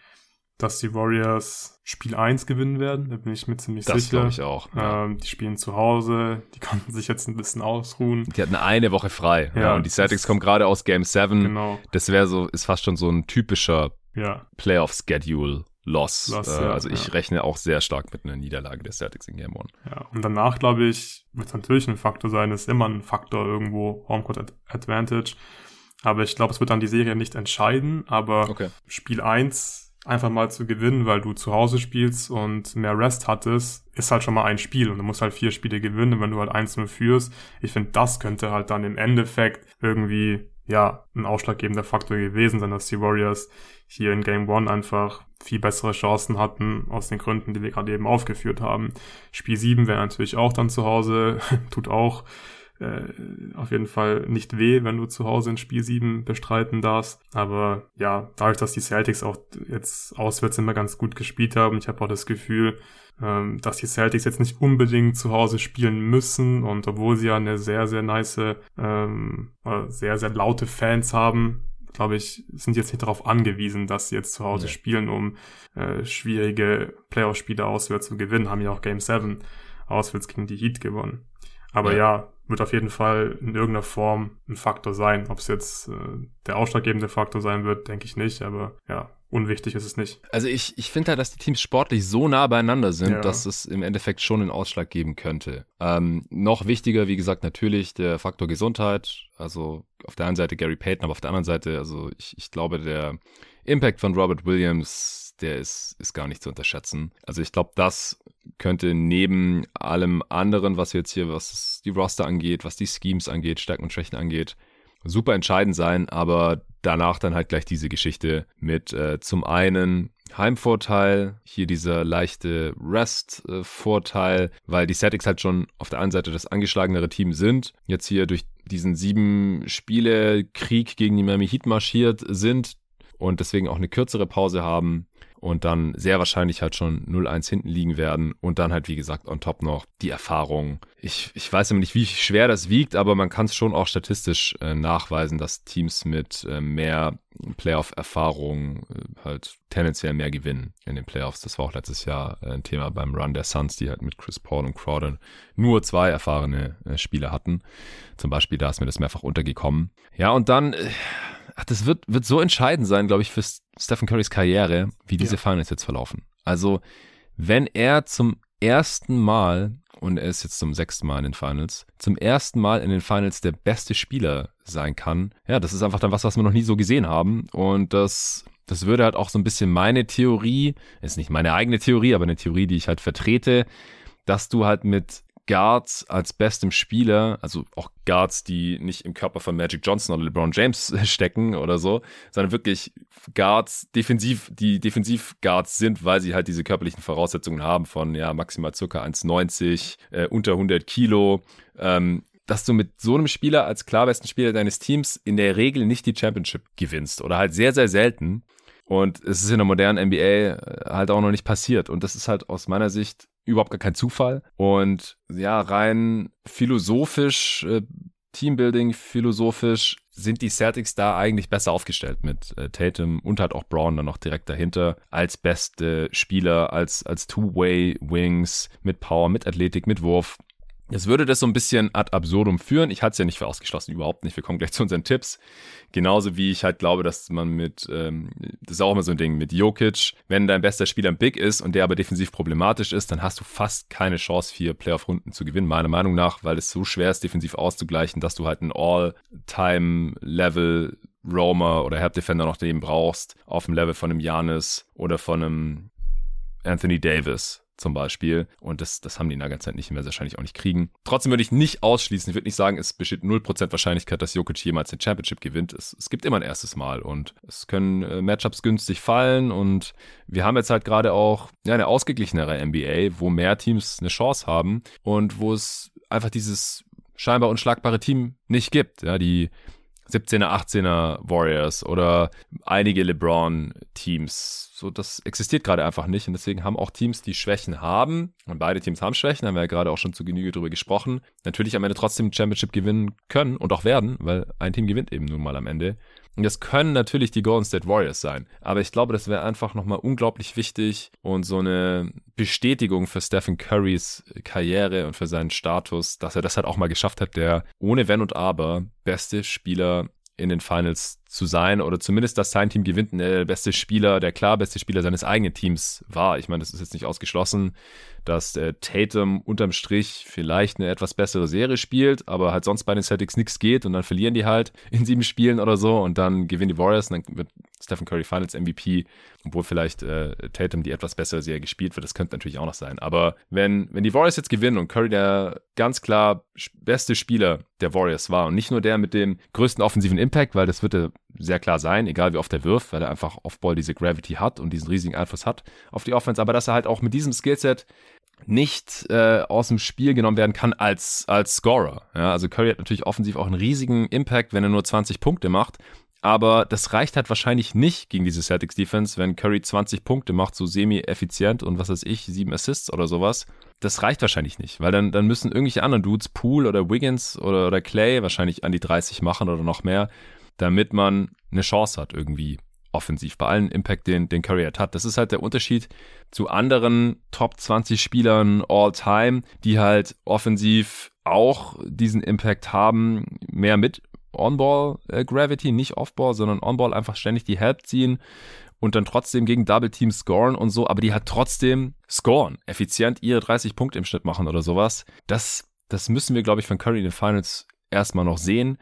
dass die Warriors Spiel 1 gewinnen werden, da bin ich mir ziemlich das sicher.
Das glaube ich auch. Ja.
Ähm, die spielen zu Hause, die konnten sich jetzt ein bisschen ausruhen.
Die hatten eine Woche frei. Ja, ja und die Celtics kommen gerade aus Game 7. Genau. Das wäre so, ist fast schon so ein typischer ja. Playoff-Schedule. Loss. Loss äh, also ich rechne auch sehr stark mit einer Niederlage der Celtics in Game 1.
Ja, und danach, glaube ich, wird es natürlich ein Faktor sein, ist immer ein Faktor irgendwo, Homecourt Advantage. Aber ich glaube, es wird dann die Serie nicht entscheiden, aber okay. Spiel 1 einfach mal zu gewinnen, weil du zu Hause spielst und mehr Rest hattest, ist halt schon mal ein Spiel und du musst halt vier Spiele gewinnen, wenn du halt 1-0 führst. Ich finde, das könnte halt dann im Endeffekt irgendwie ja ein ausschlaggebender Faktor gewesen sein, dass die Warriors hier in Game One einfach viel bessere Chancen hatten, aus den Gründen, die wir gerade eben aufgeführt haben. Spiel 7 wäre natürlich auch dann zu Hause, tut auch äh, auf jeden Fall nicht weh, wenn du zu Hause in Spiel 7 bestreiten darfst. Aber ja, dadurch, dass die Celtics auch jetzt auswärts immer ganz gut gespielt haben, ich habe auch das Gefühl, ähm, dass die Celtics jetzt nicht unbedingt zu Hause spielen müssen und obwohl sie ja eine sehr, sehr nice, ähm, sehr, sehr laute Fans haben, glaube ich, sind jetzt nicht darauf angewiesen, dass sie jetzt zu Hause nee. spielen, um äh, schwierige Playoff-Spiele auswärts zu gewinnen. Haben ja auch Game 7 auswärts gegen die Heat gewonnen. Aber ja. ja, wird auf jeden Fall in irgendeiner Form ein Faktor sein. Ob es jetzt äh, der ausschlaggebende Faktor sein wird, denke ich nicht. Aber ja, unwichtig ist es nicht.
Also ich, ich finde halt, dass die Teams sportlich so nah beieinander sind, ja. dass es im Endeffekt schon einen Ausschlag geben könnte. Ähm, noch wichtiger, wie gesagt, natürlich der Faktor Gesundheit. Also auf der einen Seite Gary Payton, aber auf der anderen Seite, also ich, ich glaube, der Impact von Robert Williams der ist, ist gar nicht zu unterschätzen. Also ich glaube, das könnte neben allem anderen, was jetzt hier, was die Roster angeht, was die Schemes angeht, Stärken und Schwächen angeht, super entscheidend sein, aber danach dann halt gleich diese Geschichte mit äh, zum einen Heimvorteil, hier dieser leichte Rest-Vorteil, weil die Celtics halt schon auf der einen Seite das angeschlagenere Team sind, jetzt hier durch diesen sieben Spiele Krieg gegen die Miami Heat marschiert sind und deswegen auch eine kürzere Pause haben und dann sehr wahrscheinlich halt schon 0-1 hinten liegen werden und dann halt, wie gesagt, on top noch die Erfahrung. Ich, ich weiß immer nicht, wie schwer das wiegt, aber man kann es schon auch statistisch äh, nachweisen, dass Teams mit äh, mehr Playoff-Erfahrung äh, halt tendenziell mehr gewinnen in den Playoffs. Das war auch letztes Jahr äh, ein Thema beim Run der Suns, die halt mit Chris Paul und Crowder nur zwei erfahrene äh, Spieler hatten. Zum Beispiel, da ist mir das mehrfach untergekommen. Ja, und dann äh, ach, das wird, wird so entscheidend sein, glaube ich, für Stephen Currys Karriere, wie diese ja. Finals jetzt verlaufen. Also, wenn er zum ersten Mal, und er ist jetzt zum sechsten Mal in den Finals, zum ersten Mal in den Finals der beste Spieler sein kann, ja, das ist einfach dann was, was wir noch nie so gesehen haben. Und das, das würde halt auch so ein bisschen meine Theorie, ist nicht meine eigene Theorie, aber eine Theorie, die ich halt vertrete, dass du halt mit Guards als bestem Spieler, also auch Guards, die nicht im Körper von Magic Johnson oder LeBron James stecken oder so, sondern wirklich Guards, defensiv, die Defensiv-Guards sind, weil sie halt diese körperlichen Voraussetzungen haben von, ja, maximal circa 1,90, äh, unter 100 Kilo, ähm, dass du mit so einem Spieler als klar besten Spieler deines Teams in der Regel nicht die Championship gewinnst oder halt sehr, sehr selten. Und es ist in der modernen NBA äh, halt auch noch nicht passiert. Und das ist halt aus meiner Sicht überhaupt gar kein Zufall. Und ja, rein philosophisch, äh, Teambuilding philosophisch sind die Celtics da eigentlich besser aufgestellt mit äh, Tatum und halt auch Brown dann noch direkt dahinter als beste Spieler, als, als Two-Way-Wings mit Power, mit Athletik, mit Wurf. Es würde das so ein bisschen ad absurdum führen. Ich hatte es ja nicht für ausgeschlossen, überhaupt nicht. Wir kommen gleich zu unseren Tipps. Genauso wie ich halt glaube, dass man mit, ähm, das ist auch immer so ein Ding, mit Jokic, wenn dein bester Spieler ein Big ist und der aber defensiv problematisch ist, dann hast du fast keine Chance, vier Playoff-Runden zu gewinnen, meiner Meinung nach, weil es so schwer ist, defensiv auszugleichen, dass du halt einen All-Time-Level Roamer oder Help Defender noch daneben brauchst, auf dem Level von einem Janis oder von einem Anthony Davis zum Beispiel. Und das, das haben die Nuggets halt nicht mehr, wahrscheinlich auch nicht kriegen. Trotzdem würde ich nicht ausschließen, ich würde nicht sagen, es besteht 0% Wahrscheinlichkeit, dass Jokic jemals den Championship gewinnt. Es, es gibt immer ein erstes Mal und es können äh, Matchups günstig fallen und wir haben jetzt halt gerade auch ja, eine ausgeglichenere NBA, wo mehr Teams eine Chance haben und wo es einfach dieses scheinbar unschlagbare Team nicht gibt. Ja, die 17er, 18er Warriors oder einige LeBron-Teams. So, das existiert gerade einfach nicht. Und deswegen haben auch Teams, die Schwächen haben, und beide Teams haben Schwächen, haben wir ja gerade auch schon zu Genüge drüber gesprochen, natürlich am Ende trotzdem Championship gewinnen können und auch werden, weil ein Team gewinnt eben nun mal am Ende. Und das können natürlich die Golden State Warriors sein. Aber ich glaube, das wäre einfach nochmal unglaublich wichtig und so eine Bestätigung für Stephen Currys Karriere und für seinen Status, dass er das halt auch mal geschafft hat, der ohne Wenn und Aber beste Spieler in den Finals zu sein oder zumindest, dass sein Team gewinnt, der beste Spieler, der klar beste Spieler seines eigenen Teams war. Ich meine, das ist jetzt nicht ausgeschlossen, dass äh, Tatum unterm Strich vielleicht eine etwas bessere Serie spielt, aber halt sonst bei den Celtics nichts geht und dann verlieren die halt in sieben Spielen oder so und dann gewinnen die Warriors und dann wird Stephen Curry Finals MVP, obwohl vielleicht äh, Tatum die etwas bessere Serie gespielt wird. Das könnte natürlich auch noch sein. Aber wenn, wenn die Warriors jetzt gewinnen und Curry der ganz klar beste Spieler der Warriors war und nicht nur der mit dem größten offensiven Impact, weil das wird er sehr klar sein, egal wie oft er wirft, weil er einfach Offball diese Gravity hat und diesen riesigen Einfluss hat auf die Offense, aber dass er halt auch mit diesem Skillset nicht äh, aus dem Spiel genommen werden kann als, als Scorer. Ja, also Curry hat natürlich offensiv auch einen riesigen Impact, wenn er nur 20 Punkte macht. Aber das reicht halt wahrscheinlich nicht gegen diese Celtics Defense, wenn Curry 20 Punkte macht, so semi-effizient und was weiß ich, sieben Assists oder sowas. Das reicht wahrscheinlich nicht, weil dann, dann müssen irgendwelche anderen Dudes, Poole oder Wiggins oder, oder Clay, wahrscheinlich an die 30 machen oder noch mehr, damit man eine Chance hat irgendwie offensiv, bei allen Impact, den, den Curry hat. Das ist halt der Unterschied zu anderen Top 20 Spielern all time, die halt offensiv auch diesen Impact haben, mehr mit On-Ball äh, Gravity, nicht Off-Ball, sondern On-Ball einfach ständig die Help ziehen und dann trotzdem gegen Double Team scoren und so, aber die halt trotzdem scoren, effizient ihre 30 Punkte im Schnitt machen oder sowas. Das, das müssen wir, glaube ich, von Curry in den Finals erstmal noch sehen.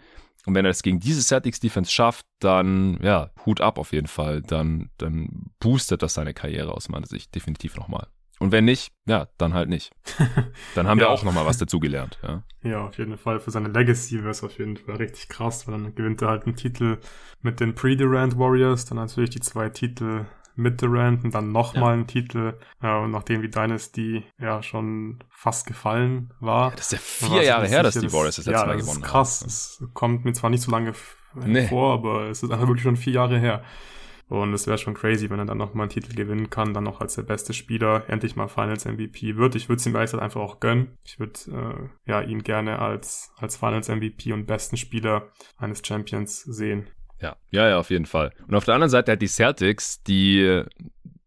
Und wenn er das gegen diese Celtics Defense schafft, dann, ja, Hut ab auf jeden Fall. Dann, dann boostet das seine Karriere aus meiner Sicht definitiv nochmal. Und wenn nicht, ja, dann halt nicht. Dann haben ja. wir auch nochmal was dazugelernt. Ja.
ja, auf jeden Fall. Für seine Legacy wäre es auf jeden Fall richtig krass, weil dann gewinnt er halt einen Titel mit den Pre-Durant Warriors, dann natürlich die zwei Titel mit Durant und dann nochmal ja. einen Titel, ja, nachdem die Dynasty ja schon fast gefallen war. Ja,
das ist ja vier Jahre her, dass die Warriors das letzte ja, Mal gewonnen
haben. krass. Es kommt mir zwar nicht so lange nee. vor, aber es ist einfach wirklich schon vier Jahre her. Und es wäre schon crazy, wenn er dann nochmal einen Titel gewinnen kann, dann noch als der beste Spieler endlich mal Finals MVP wird. Ich würde es ihm ehrlich einfach auch gönnen. Ich würde äh, ja ihn gerne als, als Finals MVP und besten Spieler eines Champions sehen.
Ja, ja, ja, auf jeden Fall. Und auf der anderen Seite hat die Celtics, die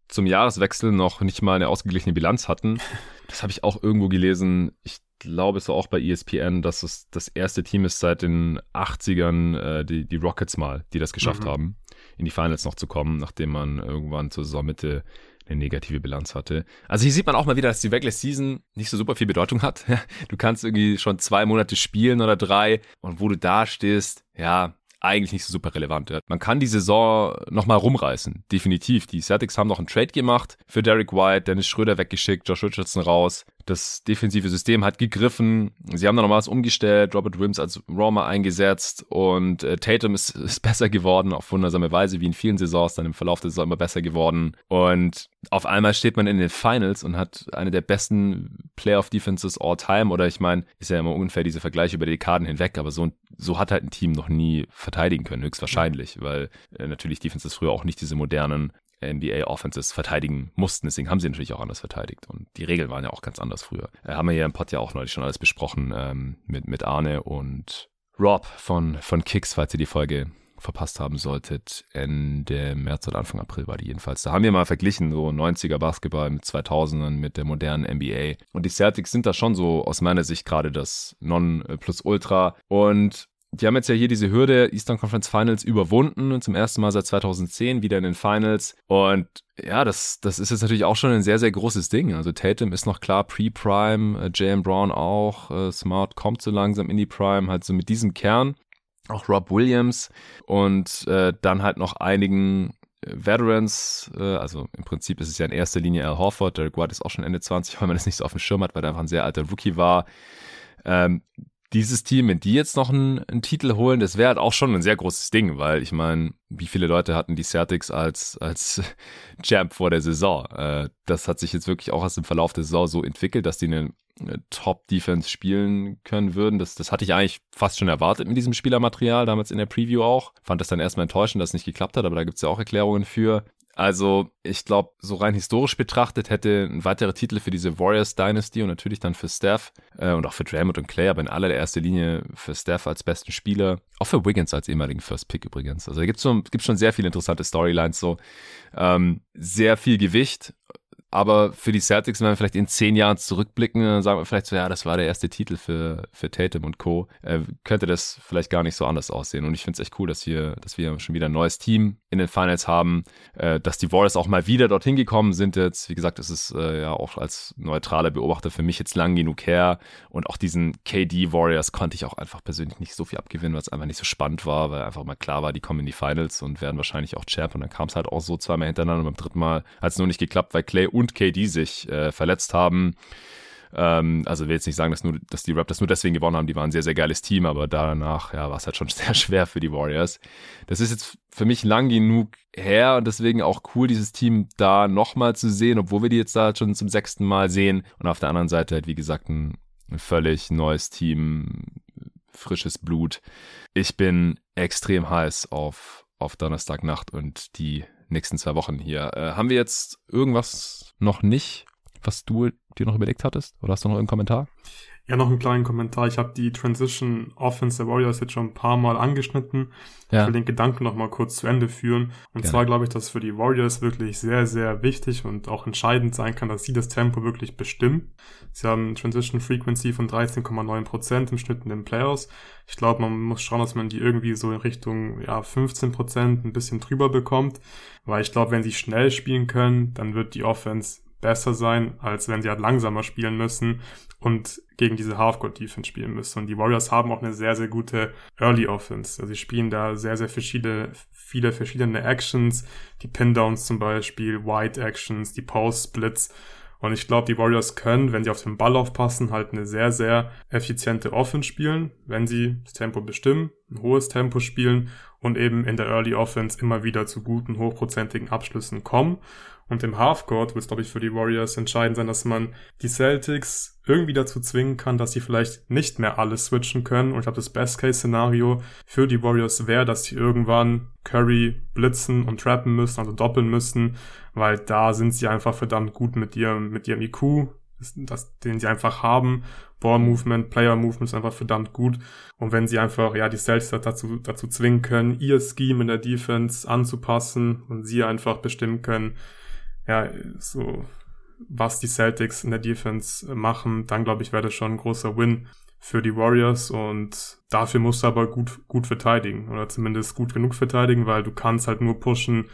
zum Jahreswechsel noch nicht mal eine ausgeglichene Bilanz hatten. Das habe ich auch irgendwo gelesen. Ich glaube, es war auch bei ESPN, dass es das erste Team ist seit den 80ern, äh, die, die Rockets mal, die das geschafft mhm. haben, in die Finals noch zu kommen, nachdem man irgendwann zur Saisonmitte eine negative Bilanz hatte. Also hier sieht man auch mal wieder, dass die Regular Season nicht so super viel Bedeutung hat. Du kannst irgendwie schon zwei Monate spielen oder drei und wo du da stehst, ja, eigentlich nicht so super relevant. Man kann die Saison nochmal rumreißen, definitiv. Die Celtics haben noch einen Trade gemacht für Derek White, Dennis Schröder weggeschickt, Josh Richardson raus. Das defensive System hat gegriffen. Sie haben dann nochmal was umgestellt, Robert Williams als Roma eingesetzt und äh, Tatum ist, ist besser geworden, auf wundersame Weise, wie in vielen Saisons, dann im Verlauf der Saison immer besser geworden. Und auf einmal steht man in den Finals und hat eine der besten Playoff-Defenses all time. Oder ich meine, ist ja immer ungefähr diese Vergleiche über die Dekaden hinweg, aber so, so hat halt ein Team noch nie verteidigen können, höchstwahrscheinlich, weil äh, natürlich Defenses früher auch nicht diese modernen NBA Offenses verteidigen mussten. Deswegen haben sie natürlich auch anders verteidigt. Und die Regeln waren ja auch ganz anders früher. Äh, haben wir hier im Pod ja auch neulich schon alles besprochen ähm, mit, mit Arne und Rob von, von Kicks, falls ihr die Folge verpasst haben solltet. Ende März oder Anfang April war die jedenfalls. Da haben wir mal verglichen, so 90er Basketball mit 2000ern mit der modernen NBA. Und die Celtics sind da schon so aus meiner Sicht gerade das Non plus Ultra. Und die haben jetzt ja hier diese Hürde Eastern Conference Finals überwunden und zum ersten Mal seit 2010 wieder in den Finals. Und ja, das, das ist jetzt natürlich auch schon ein sehr, sehr großes Ding. Also Tatum ist noch klar Pre-Prime, äh, Jalen Brown auch, äh, Smart kommt so langsam in die Prime, halt so mit diesem Kern. Auch Rob Williams und äh, dann halt noch einigen äh, Veterans, äh, also im Prinzip ist es ja in erster Linie Al Horford, Derek White ist auch schon Ende 20, weil man das nicht so auf dem Schirm hat, weil er einfach ein sehr alter Rookie war. Ähm, dieses Team, wenn die jetzt noch einen, einen Titel holen, das wäre halt auch schon ein sehr großes Ding, weil ich meine, wie viele Leute hatten die Celtics als, als Champ vor der Saison? Äh, das hat sich jetzt wirklich auch aus dem Verlauf der Saison so entwickelt, dass die eine, eine Top-Defense spielen können würden. Das, das hatte ich eigentlich fast schon erwartet mit diesem Spielermaterial, damals in der Preview auch. Fand das dann erstmal enttäuschend, dass es nicht geklappt hat, aber da gibt's ja auch Erklärungen für. Also, ich glaube, so rein historisch betrachtet hätte ein weiterer Titel für diese Warriors Dynasty und natürlich dann für Steph äh, und auch für Draymond und Clay, aber in allererster Linie für Steph als besten Spieler, auch für Wiggins als ehemaligen First Pick übrigens. Also, da gibt's schon, gibt's schon sehr viele interessante Storylines so. Ähm, sehr viel Gewicht aber für die Celtics, wenn wir vielleicht in zehn Jahren zurückblicken, dann sagen wir vielleicht so, ja, das war der erste Titel für, für Tatum und Co., äh, könnte das vielleicht gar nicht so anders aussehen. Und ich finde es echt cool, dass wir, dass wir schon wieder ein neues Team in den Finals haben, äh, dass die Warriors auch mal wieder dorthin gekommen sind jetzt. Wie gesagt, es ist äh, ja auch als neutraler Beobachter für mich jetzt lang genug her. Und auch diesen KD Warriors konnte ich auch einfach persönlich nicht so viel abgewinnen, weil es einfach nicht so spannend war, weil einfach mal klar war, die kommen in die Finals und werden wahrscheinlich auch Champ. Und dann kam es halt auch so zweimal hintereinander und beim dritten Mal hat es nur nicht geklappt, weil Clay und KD sich äh, verletzt haben. Ähm, also will jetzt nicht sagen, dass, nur, dass die Raptors nur deswegen gewonnen haben. Die waren ein sehr, sehr geiles Team, aber danach ja, war es halt schon sehr schwer für die Warriors. Das ist jetzt für mich lang genug her und deswegen auch cool, dieses Team da nochmal zu sehen, obwohl wir die jetzt da schon zum sechsten Mal sehen. Und auf der anderen Seite halt, wie gesagt, ein, völlig neues Team, frisches Blut. Ich bin extrem heiß auf, auf Donnerstagnacht und die nächsten zwei Wochen hier. Äh, haben wir jetzt irgendwas noch nicht, was du dir noch überlegt hattest? Oder hast du noch einen Kommentar?
Ja, noch einen kleinen Kommentar. Ich habe die Transition Offense der Warriors jetzt schon ein paar Mal angeschnitten. Ja. Ich will den Gedanken noch mal kurz zu Ende führen. Und Gerne. zwar glaube ich, dass für die Warriors wirklich sehr, sehr wichtig und auch entscheidend sein kann, dass sie das Tempo wirklich bestimmen. Sie haben Transition Frequency von 13,9% im Schnitt in den Playoffs. Ich glaube, man muss schauen, dass man die irgendwie so in Richtung ja, 15% ein bisschen drüber bekommt. Weil ich glaube, wenn sie schnell spielen können, dann wird die Offense besser sein, als wenn sie halt langsamer spielen müssen und gegen diese Half-Court-Defense spielen müssen. Und die Warriors haben auch eine sehr, sehr gute Early Offense. Also sie spielen da sehr, sehr verschiedene, viele verschiedene Actions, die Pin-Downs zum Beispiel, Wide Actions, die Post-Splits. Und ich glaube, die Warriors können, wenn sie auf den Ball aufpassen, halt eine sehr, sehr effiziente Offense spielen, wenn sie das Tempo bestimmen, ein hohes Tempo spielen und eben in der Early Offense immer wieder zu guten, hochprozentigen Abschlüssen kommen. Und im Halfcourt wird es, glaube ich, für die Warriors entscheidend sein, dass man die Celtics irgendwie dazu zwingen kann, dass sie vielleicht nicht mehr alles switchen können. Und ich glaube, das Best-Case-Szenario für die Warriors wäre, dass sie irgendwann Curry blitzen und trappen müssen, also doppeln müssen, weil da sind sie einfach verdammt gut mit ihrem, mit ihrem IQ, das, den sie einfach haben. Ball Movement, Player Movement ist einfach verdammt gut. Und wenn sie einfach, ja, die Celtics dazu, dazu zwingen können, ihr Scheme in der Defense anzupassen und sie einfach bestimmen können, ja, so was die Celtics in der Defense machen, dann glaube ich, wäre das schon ein großer Win für die Warriors und dafür musst du aber gut, gut verteidigen oder zumindest gut genug verteidigen, weil du kannst halt nur pushen,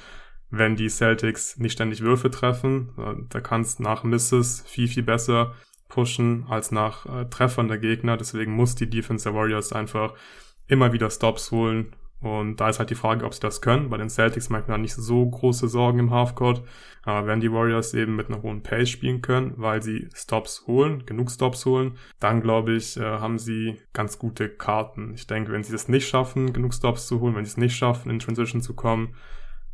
wenn die Celtics nicht ständig Würfe treffen. Da kannst nach Misses viel, viel besser pushen als nach äh, Treffern der Gegner. Deswegen muss die Defense der Warriors einfach immer wieder Stops holen und da ist halt die Frage, ob sie das können. Bei den Celtics macht man nicht so große Sorgen im Halfcourt. Aber wenn die Warriors eben mit einer hohen Pace spielen können, weil sie Stops holen, genug Stops holen, dann glaube ich, äh, haben sie ganz gute Karten. Ich denke, wenn sie es nicht schaffen, genug Stops zu holen, wenn sie es nicht schaffen, in Transition zu kommen,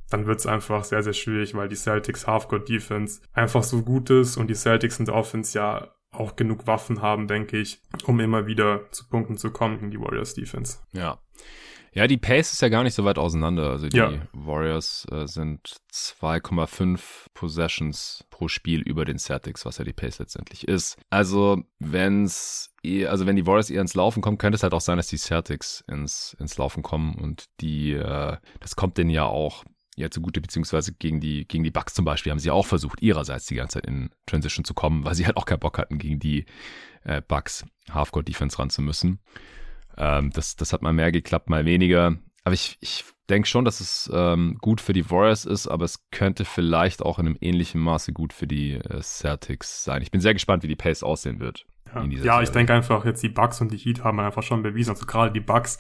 dann wird es einfach sehr, sehr schwierig, weil die Celtics Halfcourt Defense einfach so gut ist und die Celtics in der Offense ja auch genug Waffen haben, denke ich, um immer wieder zu Punkten zu kommen in die Warriors Defense.
Ja. Ja, die Pace ist ja gar nicht so weit auseinander. Also die ja. Warriors äh, sind 2,5 Possessions pro Spiel über den Celtics, was ja die Pace letztendlich ist. Also wenn's also wenn die Warriors eher ins Laufen kommen, könnte es halt auch sein, dass die Celtics ins, ins Laufen kommen und die, äh, das kommt denen ja auch ja zugute, beziehungsweise gegen die, gegen die Bucks zum Beispiel haben sie auch versucht, ihrerseits die ganze Zeit in Transition zu kommen, weil sie halt auch keinen Bock hatten, gegen die äh, Bucks Halfcourt Defense ran zu müssen. Ähm, das, das hat mal mehr geklappt, mal weniger. Aber ich, ich denke schon, dass es ähm, gut für die Warriors ist, aber es könnte vielleicht auch in einem ähnlichen Maße gut für die äh, Celtics sein. Ich bin sehr gespannt, wie die Pace aussehen wird.
Ja, ja ich denke einfach, jetzt die Bucks und die Heat haben einfach schon bewiesen, also gerade die Bucks,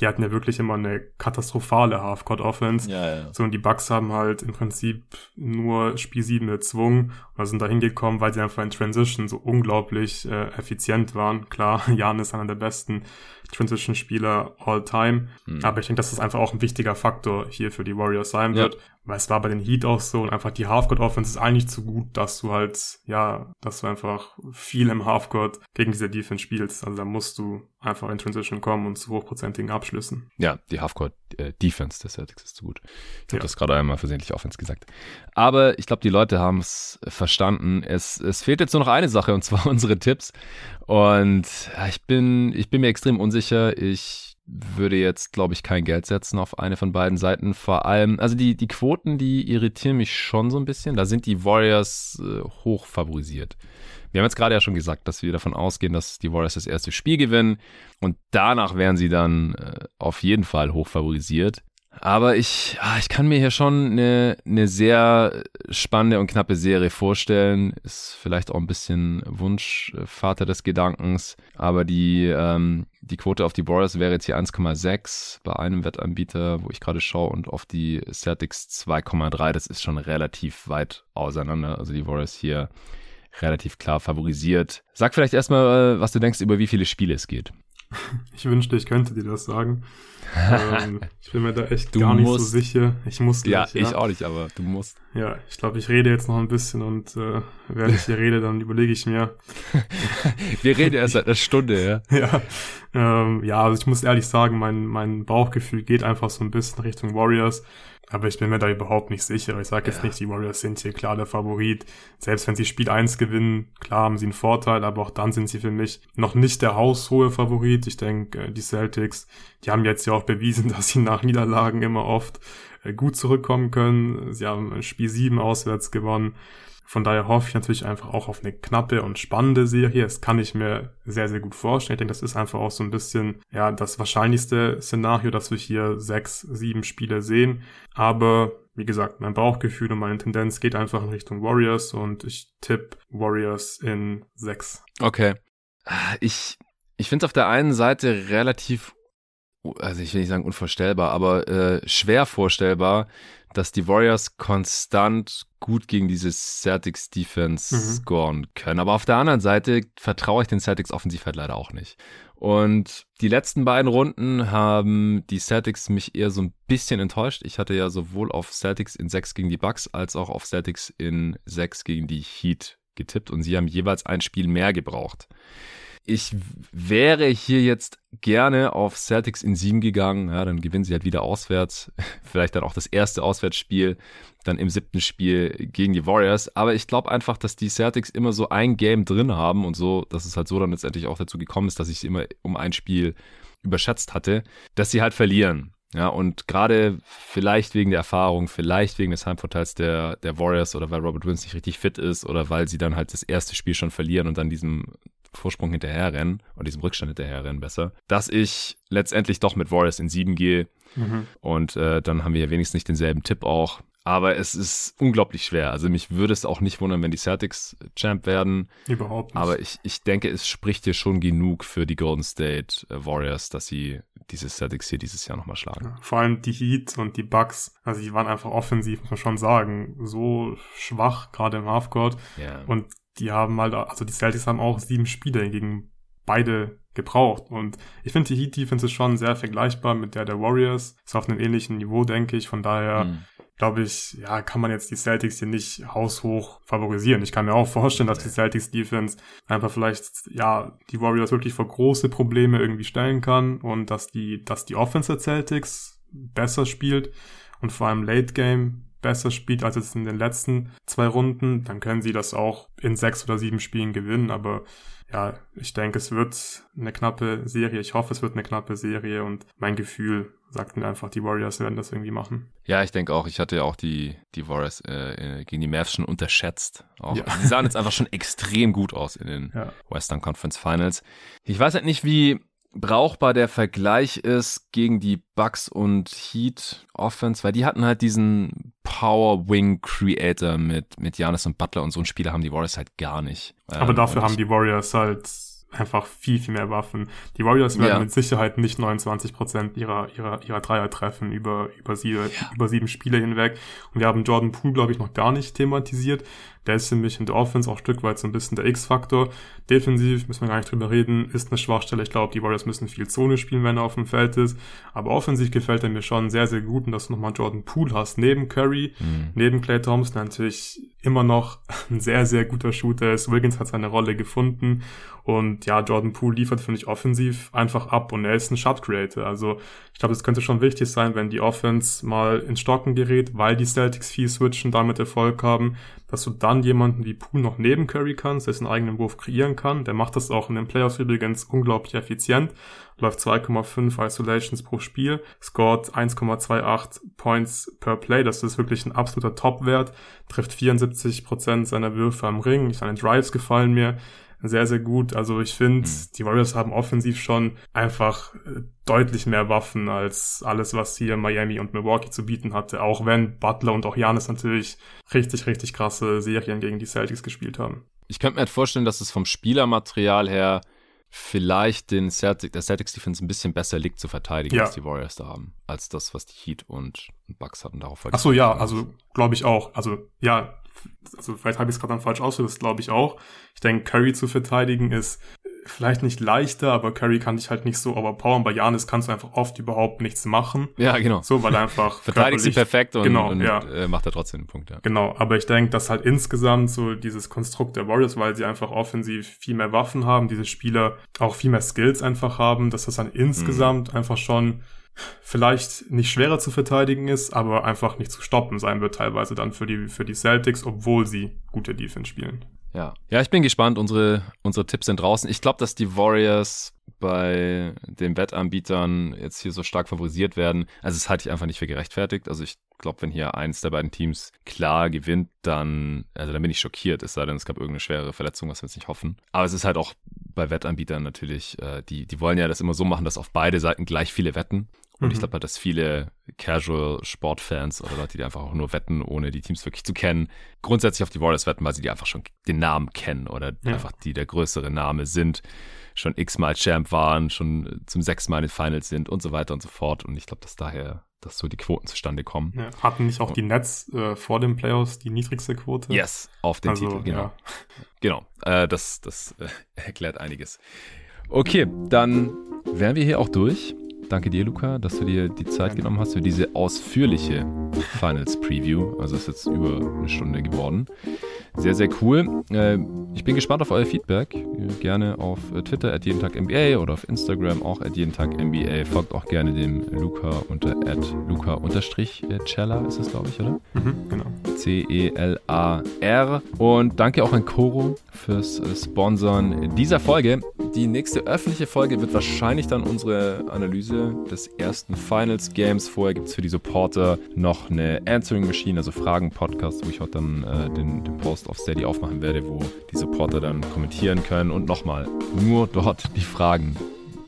die hatten ja wirklich immer eine katastrophale Half-Court-Offense. Ja, ja. So, und die Bucks haben halt im Prinzip nur Spiel 7 erzwungen oder sind da hingekommen, weil sie einfach in Transition so unglaublich äh, effizient waren. Klar, Jan ist einer der besten Transition-Spieler all time. Mhm. Aber ich denke, dass das einfach auch ein wichtiger Faktor hier für die Warriors sein wird. Weil es war bei den Heat auch so und einfach die Halfcourt-Offense ist eigentlich zu gut, dass du halt, ja, dass du einfach viel im Halfcourt gegen diese Defense spielst. Also da musst du einfach in Transition kommen und zu hochprozentigen Abschlüssen.
Ja, die Halfcourt-Defense des Celtics ist zu gut. Ich habe ja. das gerade einmal versehentlich Offense gesagt. Aber ich glaube, die Leute haben es verstanden. Es, es fehlt jetzt nur noch eine Sache und zwar unsere Tipps. Und ich bin, ich bin mir extrem unsicher. Ich würde jetzt, glaube ich, kein Geld setzen auf eine von beiden Seiten. Vor allem, also die, die Quoten, die irritieren mich schon so ein bisschen. Da sind die Warriors äh, hoch favorisiert. Wir haben jetzt gerade ja schon gesagt, dass wir davon ausgehen, dass die Warriors das erste Spiel gewinnen und danach wären sie dann äh, auf jeden Fall hoch favorisiert. Aber ich, ah, ich kann mir hier schon eine, eine sehr spannende und knappe Serie vorstellen. Ist vielleicht auch ein bisschen Wunschvater des Gedankens. Aber die, ähm, die Quote auf die Warriors wäre jetzt hier 1,6 bei einem Wettanbieter, wo ich gerade schaue, und auf die Celtics 2,3. Das ist schon relativ weit auseinander. Also die Warriors hier relativ klar favorisiert. Sag vielleicht erstmal, äh, was du denkst, über wie viele Spiele es geht.
Ich wünschte, ich könnte dir das sagen. ähm, ich bin mir da echt du gar nicht so sicher. Ich muss
gleich, ja, ja, ich auch nicht, aber du musst.
Ja, ich glaube, ich rede jetzt noch ein bisschen und äh, während ich hier rede, dann überlege ich mir.
Wir reden erst seit einer Stunde,
ja. Ja, ähm, ja, also ich muss ehrlich sagen, mein, mein Bauchgefühl geht einfach so ein bisschen Richtung Warriors. Aber ich bin mir da überhaupt nicht sicher. Ich sage jetzt ja. nicht, die Warriors sind hier klar der Favorit. Selbst wenn sie Spiel 1 gewinnen, klar haben sie einen Vorteil, aber auch dann sind sie für mich noch nicht der haushohe Favorit. Ich denke, äh, die Celtics, die haben jetzt ja auch bewiesen, dass sie nach Niederlagen immer oft äh, gut zurückkommen können. Sie haben Spiel 7 auswärts gewonnen. Von daher hoffe ich natürlich einfach auch auf eine knappe und spannende Serie. Das kann ich mir sehr, sehr gut vorstellen. Ich denke, das ist einfach auch so ein bisschen, ja, das wahrscheinlichste Szenario, dass wir hier sechs, sieben Spiele sehen. Aber wie gesagt, mein Bauchgefühl und meine Tendenz geht einfach in Richtung Warriors und ich tippe Warriors in sechs.
Okay. Ich, ich finde es auf der einen Seite relativ, also ich will nicht sagen unvorstellbar, aber äh, schwer vorstellbar, dass die Warriors konstant gut gegen dieses Celtics Defense mhm. scoren können. Aber auf der anderen Seite vertraue ich den Celtics offensiv halt leider auch nicht. Und die letzten beiden Runden haben die Celtics mich eher so ein bisschen enttäuscht. Ich hatte ja sowohl auf Celtics in 6 gegen die Bucks als auch auf Celtics in 6 gegen die Heat getippt und sie haben jeweils ein Spiel mehr gebraucht. Ich wäre hier jetzt gerne auf Celtics in 7 gegangen. Ja, dann gewinnen sie halt wieder auswärts. Vielleicht dann auch das erste Auswärtsspiel, dann im siebten Spiel gegen die Warriors. Aber ich glaube einfach, dass die Celtics immer so ein Game drin haben und so, dass es halt so dann letztendlich auch dazu gekommen ist, dass ich sie immer um ein Spiel überschätzt hatte, dass sie halt verlieren. Ja, und gerade vielleicht wegen der Erfahrung, vielleicht wegen des Heimvorteils der, der Warriors oder weil Robert Williams nicht richtig fit ist oder weil sie dann halt das erste Spiel schon verlieren und dann diesem Vorsprung hinterherrennen oder diesem Rückstand hinterherrennen besser, dass ich letztendlich doch mit Warriors in sieben gehe. Mhm. Und äh, dann haben wir ja wenigstens nicht denselben Tipp auch. Aber es ist unglaublich schwer. Also mich würde es auch nicht wundern, wenn die Celtics Champ werden.
Überhaupt nicht.
Aber ich, ich denke, es spricht hier schon genug für die Golden State äh, Warriors, dass sie diese Celtics hier dieses Jahr nochmal schlagen. Ja,
vor allem die Heat und die Bucks, also die waren einfach offensiv, muss man schon sagen, so schwach, gerade im Halfcourt. Ja. Und die haben halt, also die Celtics haben auch sieben Spiele gegen beide gebraucht. Und ich finde, die Heat Defense ist schon sehr vergleichbar mit der der Warriors. Ist auf einem ähnlichen Niveau, denke ich. Von daher mhm. glaube ich, ja, kann man jetzt die Celtics hier nicht haushoch favorisieren. Ich kann mir auch vorstellen, dass die Celtics Defense einfach vielleicht, ja, die Warriors wirklich vor große Probleme irgendwie stellen kann und dass die, dass die Offense der Celtics besser spielt und vor allem Late Game besser spielt als jetzt in den letzten zwei Runden, dann können sie das auch in sechs oder sieben Spielen gewinnen. Aber ja, ich denke, es wird eine knappe Serie. Ich hoffe, es wird eine knappe Serie und mein Gefühl sagt mir einfach, die Warriors werden das irgendwie machen.
Ja, ich denke auch. Ich hatte ja auch die, die Warriors äh, gegen die Mavs schon unterschätzt. Auch. Ja. Sie sahen jetzt einfach schon extrem gut aus in den ja. Western Conference Finals. Ich weiß halt nicht, wie brauchbar der Vergleich ist gegen die Bucks und Heat Offense, weil die hatten halt diesen Power Wing Creator mit mit Giannis und Butler und so ein Spieler haben die Warriors halt gar nicht.
Aber ähm, dafür haben die Warriors halt einfach viel, viel mehr Waffen. Die Warriors werden ja. mit Sicherheit nicht 29 Prozent ihrer, ihrer, ihrer Dreier treffen über, über, sie, ja. über sieben Spiele hinweg. Und wir haben Jordan Poole, glaube ich, noch gar nicht thematisiert. Der ist für mich in der Offense auch ein Stück weit so ein bisschen der X-Faktor. Defensiv müssen wir gar nicht drüber reden, ist eine Schwachstelle. Ich glaube, die Warriors müssen viel Zone spielen, wenn er auf dem Feld ist. Aber offensiv gefällt er mir schon sehr, sehr gut. Und dass du nochmal Jordan Poole hast, neben Curry, mhm. neben Clay Thompson, natürlich immer noch ein sehr, sehr guter Shooter ist. Wiggins hat seine Rolle gefunden. Und ja, Jordan Poole liefert, finde ich, offensiv einfach ab. Und er ist ein Shot Creator. Also ich glaube, es könnte schon wichtig sein, wenn die Offense mal ins Stocken gerät, weil die Celtics viel switchen, damit Erfolg haben, dass du dann jemanden wie Poole noch neben Curry kannst, der seinen eigenen Wurf kreieren kann. Der macht das auch in den Playoffs übrigens unglaublich effizient. Läuft 2,5 Isolations pro Spiel, scored 1,28 Points per Play. Das ist wirklich ein absoluter Top-Wert. Trifft 74% seiner Würfe am Ring. Seine Drives gefallen mir sehr, sehr gut. Also ich finde, mhm. die Warriors haben offensiv schon einfach äh, deutlich mehr Waffen als alles, was hier Miami und Milwaukee zu bieten hatte. Auch wenn Butler und auch Janis natürlich richtig, richtig krasse Serien gegen die Celtics gespielt haben.
Ich könnte mir halt vorstellen, dass es vom Spielermaterial her vielleicht den Celtic, der Celtics Defense ein bisschen besser liegt zu verteidigen, ja. als die Warriors da haben, als das, was die Heat und Bucks hatten. Darauf
Ach so, ja, also glaube ich auch. Also ja, also vielleicht habe ich es gerade dann falsch ausgedrückt, glaube ich auch. Ich denke, Curry zu verteidigen ist vielleicht nicht leichter, aber Curry kann dich halt nicht so overpowern. Bei Janis kannst du einfach oft überhaupt nichts machen.
Ja, genau.
So, weil er einfach
verteidigt sie perfekt und,
genau,
und
ja.
äh, macht er trotzdem einen Punkt, ja.
Genau, aber ich denke, dass halt insgesamt so dieses Konstrukt der Warriors, weil sie einfach offensiv viel mehr Waffen haben, diese Spieler auch viel mehr Skills einfach haben, dass das dann insgesamt mhm. einfach schon vielleicht nicht schwerer zu verteidigen ist, aber einfach nicht zu stoppen sein wird teilweise dann für die, für die Celtics, obwohl sie gute Defense spielen.
Ja. Ja, ich bin gespannt. Unsere, unsere Tipps sind draußen. Ich glaube, dass die Warriors bei den Wettanbietern jetzt hier so stark favorisiert werden. Also das halte ich einfach nicht für gerechtfertigt. Also ich glaube, wenn hier eins der beiden Teams klar gewinnt, dann, also dann bin ich schockiert, es sei denn, es gab irgendeine schwere Verletzung, was wir jetzt nicht hoffen. Aber es ist halt auch bei Wettanbietern natürlich, äh, die, die wollen ja das immer so machen, dass auf beide Seiten gleich viele wetten. Und mhm. ich glaube halt, dass viele Casual-Sportfans oder Leute, die einfach auch nur wetten, ohne die Teams wirklich zu kennen, grundsätzlich auf die Warriors wetten, weil sie die einfach schon den Namen kennen oder ja. einfach die der größere Name sind, schon x-mal Champ waren, schon zum sechsten Mal in den Finals sind und so weiter und so fort. Und ich glaube, dass daher dass so die Quoten zustande kommen.
Ja, hatten nicht auch die Nets äh, vor den Playoffs die niedrigste Quote?
Yes, auf den also, Titel, genau. Ja. Genau, äh, das, das äh, erklärt einiges. Okay, dann wären wir hier auch durch. Danke dir, Luca, dass du dir die Zeit genommen hast für diese ausführliche Finals Preview. Also ist jetzt über eine Stunde geworden. Sehr, sehr cool. Äh, ich bin gespannt auf euer Feedback. Gerne auf Twitter at jeden Tag NBA oder auf Instagram auch at jeden Tag NBA. Folgt auch gerne dem Luca unter at Luca unterstrich Cella ist es, glaube ich, oder?
Mhm, genau.
C-E-L-A-R. Und danke auch an Koro fürs Sponsoren dieser Folge. Die nächste öffentliche Folge wird wahrscheinlich dann unsere Analyse des ersten Finals Games. Vorher gibt es für die Supporter noch eine Answering Machine, also Fragen-Podcast, wo ich heute dann äh, den, den Post auf Steady aufmachen werde, wo die Supporter dann kommentieren können. Und nochmal, nur dort die Fragen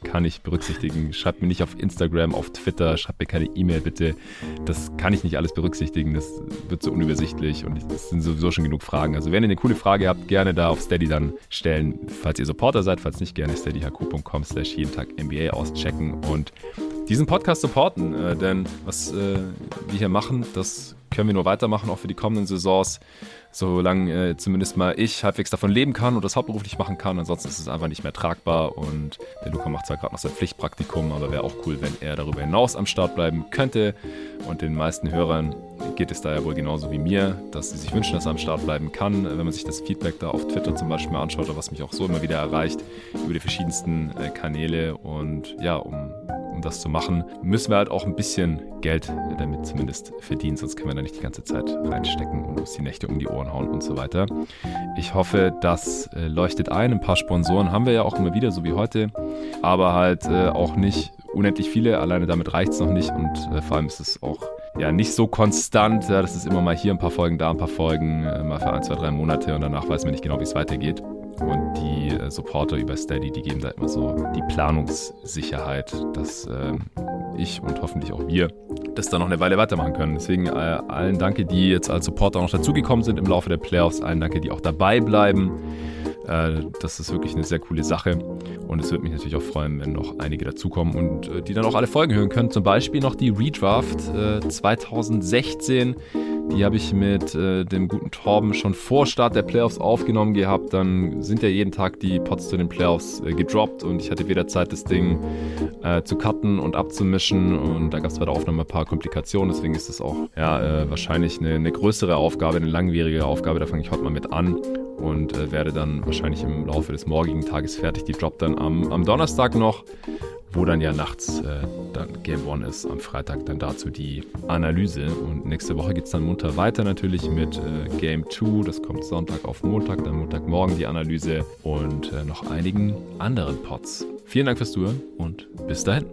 kann ich berücksichtigen. Schreibt mir nicht auf Instagram, auf Twitter, schreibt mir keine E-Mail bitte. Das kann ich nicht alles berücksichtigen. Das wird so unübersichtlich und es sind sowieso schon genug Fragen. Also wenn ihr eine coole Frage habt, gerne da auf Steady dann stellen. Falls ihr Supporter seid, falls nicht, gerne steadyhq.com slash jeden Tag NBA auschecken und diesen Podcast supporten. Äh, denn was äh, wir hier machen, das können wir nur weitermachen, auch für die kommenden Saisons solange äh, zumindest mal ich halbwegs davon leben kann und das hauptberuflich machen kann. Ansonsten ist es einfach nicht mehr tragbar und der Luca macht zwar gerade noch sein Pflichtpraktikum, aber wäre auch cool, wenn er darüber hinaus am Start bleiben könnte. Und den meisten Hörern geht es da ja wohl genauso wie mir, dass sie sich wünschen, dass er am Start bleiben kann. Wenn man sich das Feedback da auf Twitter zum Beispiel anschaut, was mich auch so immer wieder erreicht, über die verschiedensten äh, Kanäle und ja, um das zu machen, müssen wir halt auch ein bisschen Geld damit zumindest verdienen, sonst können wir da nicht die ganze Zeit reinstecken und uns die Nächte um die Ohren hauen und so weiter. Ich hoffe, das äh, leuchtet ein. Ein paar Sponsoren haben wir ja auch immer wieder, so wie heute, aber halt äh, auch nicht unendlich viele. Alleine damit reicht es noch nicht und äh, vor allem ist es auch ja nicht so konstant. Ja, das ist immer mal hier ein paar Folgen, da ein paar Folgen, mal für ein, zwei, drei Monate und danach weiß man nicht genau, wie es weitergeht. Und die äh, Supporter über Steady, die geben da immer so die Planungssicherheit, dass äh, ich und hoffentlich auch wir das dann noch eine Weile weitermachen können. Deswegen äh, allen danke, die jetzt als Supporter noch dazugekommen sind im Laufe der Playoffs. Allen danke, die auch dabei bleiben. Äh, das ist wirklich eine sehr coole Sache. Und es würde mich natürlich auch freuen, wenn noch einige dazukommen und äh, die dann auch alle Folgen hören können. Zum Beispiel noch die Redraft 2016 die habe ich mit äh, dem guten Torben schon vor Start der Playoffs aufgenommen gehabt. Dann sind ja jeden Tag die Pots zu den Playoffs äh, gedroppt und ich hatte weder Zeit, das Ding äh, zu cutten und abzumischen. Und da gab es bei der Aufnahme ein paar Komplikationen. Deswegen ist es auch ja, äh, wahrscheinlich eine, eine, größere Aufgabe, eine langwierige Aufgabe. Da fange ich heute mal mit an und äh, werde dann wahrscheinlich im Laufe des morgigen Tages fertig. Die droppt dann am, am Donnerstag noch. wo dann ja nachts äh, dann Game One ist. Am Freitag dann dazu die Analyse. Und nächste Woche geht es dann munter weiter natürlich mit äh, Game 2. Das kommt Sonntag auf Montag, dann Montagmorgen die Analyse und äh, noch einigen anderen Pods. Vielen Dank fürs Zuhören und bis dahin.